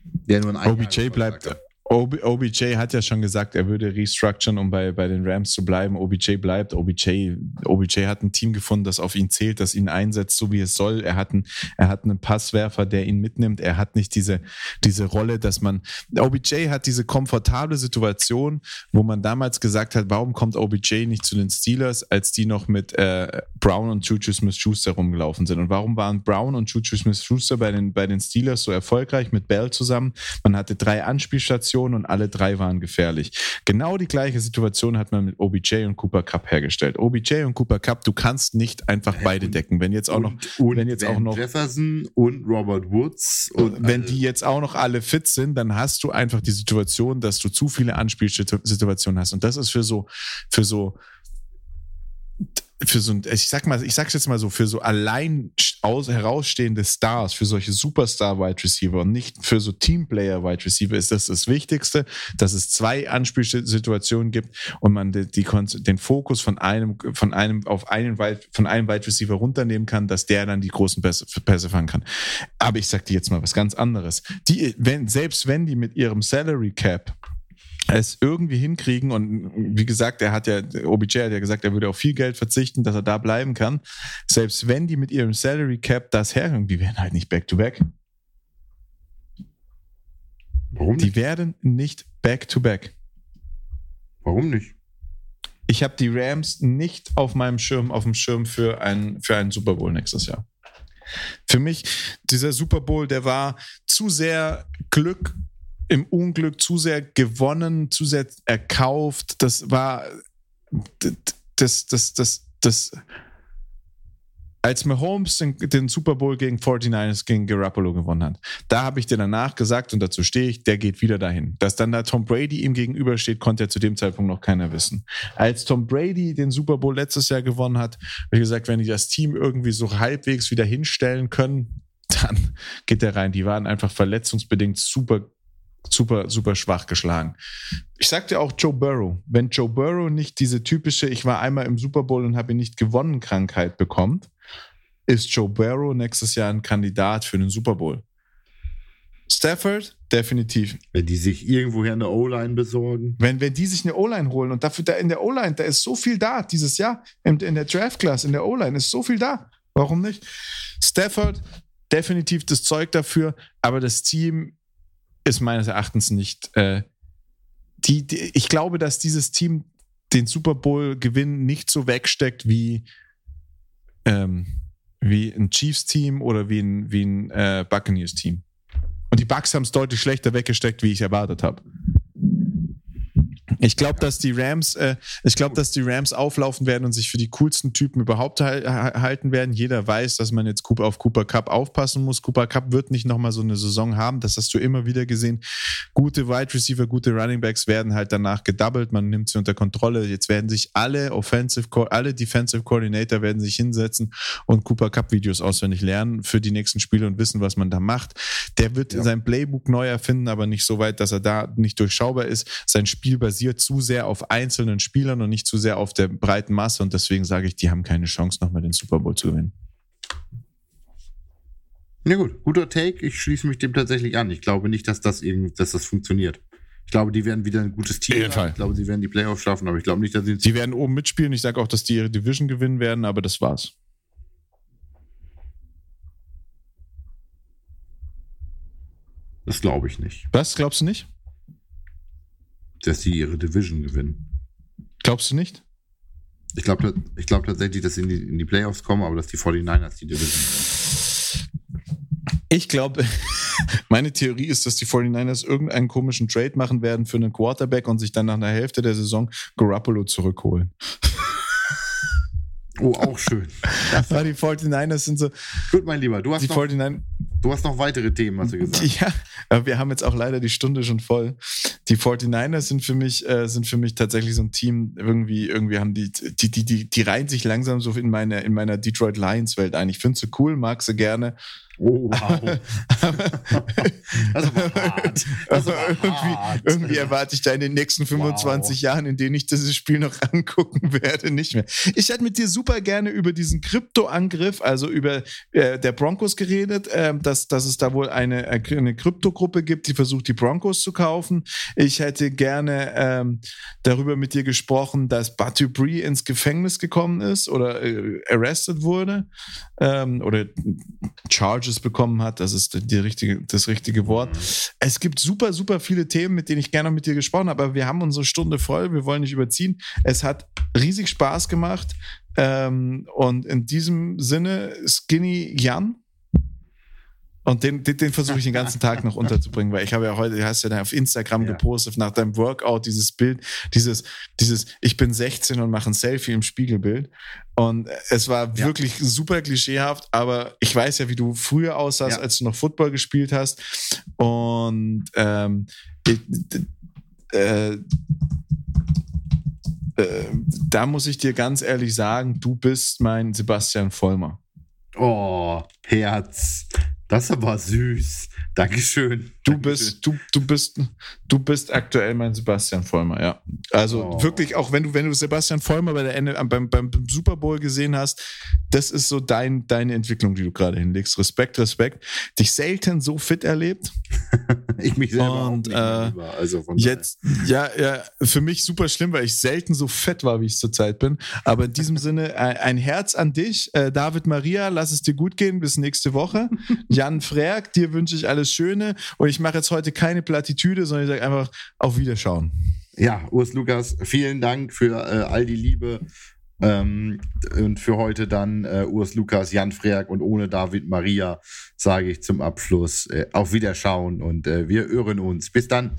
Der nur ein OBJ bleibt. OB, OBJ hat ja schon gesagt, er würde restructuren, um bei, bei den Rams zu bleiben. OBJ bleibt. OBJ, OBJ hat ein Team gefunden, das auf ihn zählt, das ihn einsetzt, so wie es soll. Er hat, einen, er hat einen Passwerfer, der ihn mitnimmt. Er hat nicht diese, diese Rolle, dass man. OBJ hat diese komfortable Situation, wo man damals gesagt hat, warum kommt OBJ nicht zu den Steelers, als die noch mit äh, Brown und Juju Smith-Schuster rumgelaufen sind. Und warum waren Brown und Juju Smith-Schuster bei den, bei den Steelers so erfolgreich mit Bell zusammen? Man hatte drei Anspielstationen und alle drei waren gefährlich. Genau die gleiche Situation hat man mit OBJ und Cooper Cup hergestellt. OBJ und Cooper Cup, du kannst nicht einfach beide decken. Wenn jetzt auch noch, und, wenn jetzt auch noch Jefferson und Robert Woods und wenn alle- die jetzt auch noch alle fit sind, dann hast du einfach die Situation, dass du zu viele Anspielsituationen hast. Und das ist für so, für so, für so, ein- ich sag mal, ich sag's jetzt mal so, für so allein aus, herausstehende Stars, für solche Superstar-Wide Receiver und nicht für so Teamplayer-Wide Receiver ist das das Wichtigste, dass es zwei Anspielsituationen gibt und man die, die, den Fokus von einem, von einem auf einen Wide, von einem Wide Receiver runternehmen kann, dass der dann die großen Pässe, Pässe fangen kann. Aber ich sag dir jetzt mal was ganz anderes. Die, wenn, selbst wenn die mit ihrem Salary Cap es irgendwie hinkriegen und wie gesagt, er hat ja, OBJ hat ja gesagt, er würde auf viel Geld verzichten, dass er da bleiben kann. Selbst wenn die mit ihrem Salary Cap das herkriegen, die werden halt nicht back-to-back. Warum Die nicht? werden nicht back-to-back. Warum nicht? Ich habe die Rams nicht auf meinem Schirm, auf dem Schirm für einen, für einen Super Bowl nächstes Jahr. Für mich, dieser Super Bowl, der war zu sehr Glück im Unglück, zu sehr gewonnen, zu sehr erkauft. Das war das, das, das, das, als Mahomes den, den Super Bowl gegen 49ers gegen Garoppolo gewonnen hat, da habe ich dir danach gesagt, und dazu stehe ich, der geht wieder dahin. Dass dann da Tom Brady ihm gegenübersteht, konnte ja zu dem Zeitpunkt noch keiner wissen. Als Tom Brady den Super Bowl letztes Jahr gewonnen hat, habe ich gesagt, wenn die das Team irgendwie so halbwegs wieder hinstellen können, dann geht der rein. Die waren einfach verletzungsbedingt super super, super schwach geschlagen. Ich sagte auch Joe Burrow. Wenn Joe Burrow nicht diese typische, ich war einmal im Super Bowl und habe ihn nicht gewonnen, Krankheit bekommt, ist Joe Burrow nächstes Jahr ein Kandidat für den Super Bowl. Stafford, definitiv. Wenn die sich irgendwoher eine O-Line besorgen. Wenn, wenn die sich eine O-Line holen und dafür da in der O-Line, da ist so viel da dieses Jahr. In, in der Draft-Class, in der O-Line ist so viel da. Warum nicht? Stafford, definitiv das Zeug dafür, aber das Team ist meines Erachtens nicht. Äh, die, die, ich glaube, dass dieses Team den Super Bowl-Gewinn nicht so wegsteckt wie, ähm, wie ein Chiefs-Team oder wie ein, wie ein äh, Buccaneers-Team. Und die Bucks haben es deutlich schlechter weggesteckt, wie ich erwartet habe. Ich glaube, dass die Rams, äh, ich glaube, dass die Rams auflaufen werden und sich für die coolsten Typen überhaupt halten werden. Jeder weiß, dass man jetzt auf Cooper Cup aufpassen muss. Cooper Cup wird nicht nochmal so eine Saison haben. Das hast du immer wieder gesehen. Gute Wide Receiver, gute Running Backs werden halt danach gedoubled. Man nimmt sie unter Kontrolle. Jetzt werden sich alle Offensive, alle Defensive Coordinator werden sich hinsetzen und Cooper Cup Videos auswendig lernen für die nächsten Spiele und wissen, was man da macht. Der wird ja. sein Playbook neu erfinden, aber nicht so weit, dass er da nicht durchschaubar ist. Sein Spiel basiert zu sehr auf einzelnen Spielern und nicht zu sehr auf der breiten Masse. Und deswegen sage ich, die haben keine Chance, nochmal den Super Bowl zu gewinnen. Na gut, guter Take. Ich schließe mich dem tatsächlich an. Ich glaube nicht, dass das irgendwie, dass das funktioniert. Ich glaube, die werden wieder ein gutes Team. Jeden Fall. Ich glaube, sie werden die Playoffs schaffen, aber ich glaube nicht, dass sie. Die werden oben mitspielen. Ich sage auch, dass die ihre Division gewinnen werden, aber das war's. Das glaube ich nicht. Was glaubst du nicht? Dass sie ihre Division gewinnen. Glaubst du nicht? Ich glaube ich glaub tatsächlich, dass sie in die, in die Playoffs kommen, aber dass die 49ers die Division gewinnen. Ich glaube, meine Theorie ist, dass die 49ers irgendeinen komischen Trade machen werden für einen Quarterback und sich dann nach einer Hälfte der Saison Garoppolo zurückholen. Oh, auch schön. Das war die 49ers sind so. Gut, mein Lieber, du hast, die noch, 49, du hast noch weitere Themen, hast du gesagt. Ja, wir haben jetzt auch leider die Stunde schon voll. Die 49ers sind für mich, äh, sind für mich tatsächlich so ein Team, irgendwie, irgendwie haben die, die, die, die, die reihen sich langsam so in meine, in meiner Detroit Lions-Welt ein. Ich finde sie cool, mag sie gerne. Oh, wow. das hart. Das irgendwie, irgendwie, erwarte ich da in den nächsten 25 wow. Jahren, in denen ich dieses Spiel noch angucken werde, nicht mehr. Ich hätte mit dir super gerne über diesen Kryptoangriff, also über äh, der Broncos geredet, äh, dass, dass es da wohl eine, eine Kryptogruppe gibt, die versucht, die Broncos zu kaufen. Ich hätte gerne ähm, darüber mit dir gesprochen, dass Batu Bree ins Gefängnis gekommen ist oder äh, arrested wurde ähm, oder charged Charges bekommen hat. Das ist die richtige, das richtige Wort. Es gibt super, super viele Themen, mit denen ich gerne mit dir gesprochen habe, aber wir haben unsere Stunde voll. Wir wollen nicht überziehen. Es hat riesig Spaß gemacht. Ähm, und in diesem Sinne, Skinny Jan. Und den, den, den versuche ich den ganzen Tag noch unterzubringen, weil ich habe ja heute, du hast ja dann auf Instagram ja. gepostet nach deinem Workout dieses Bild, dieses, dieses, ich bin 16 und mache ein Selfie im Spiegelbild. Und es war ja. wirklich super klischeehaft, aber ich weiß ja, wie du früher aussahst, ja. als du noch Football gespielt hast. Und ähm, äh, äh, da muss ich dir ganz ehrlich sagen, du bist mein Sebastian Vollmer. Oh, Herz. Das aber süß. Dankeschön. Du bist, du, du bist, du bist aktuell mein Sebastian Vollmer, ja. Also oh. wirklich, auch wenn du, wenn du Sebastian Vollmer bei der Ende, beim, beim Super Bowl gesehen hast, das ist so dein, deine Entwicklung, die du gerade hinlegst. Respekt, Respekt. Dich selten so fit erlebt. ich mich selber Und, äh, also von jetzt, ja, ja, für mich super schlimm, weil ich selten so fett war, wie ich zurzeit bin. Aber in diesem Sinne, ein, ein Herz an dich, äh, David Maria, lass es dir gut gehen, bis nächste Woche. Jan Frerk, dir wünsche ich alles Schöne und ich mache jetzt heute keine Plattitüde, sondern ich sage einfach auf Wiederschauen. Ja, Urs Lukas, vielen Dank für äh, all die Liebe Ähm, und für heute dann äh, Urs Lukas, Jan Freak und ohne David Maria sage ich zum Abschluss äh, auf Wiederschauen und äh, wir hören uns. Bis dann.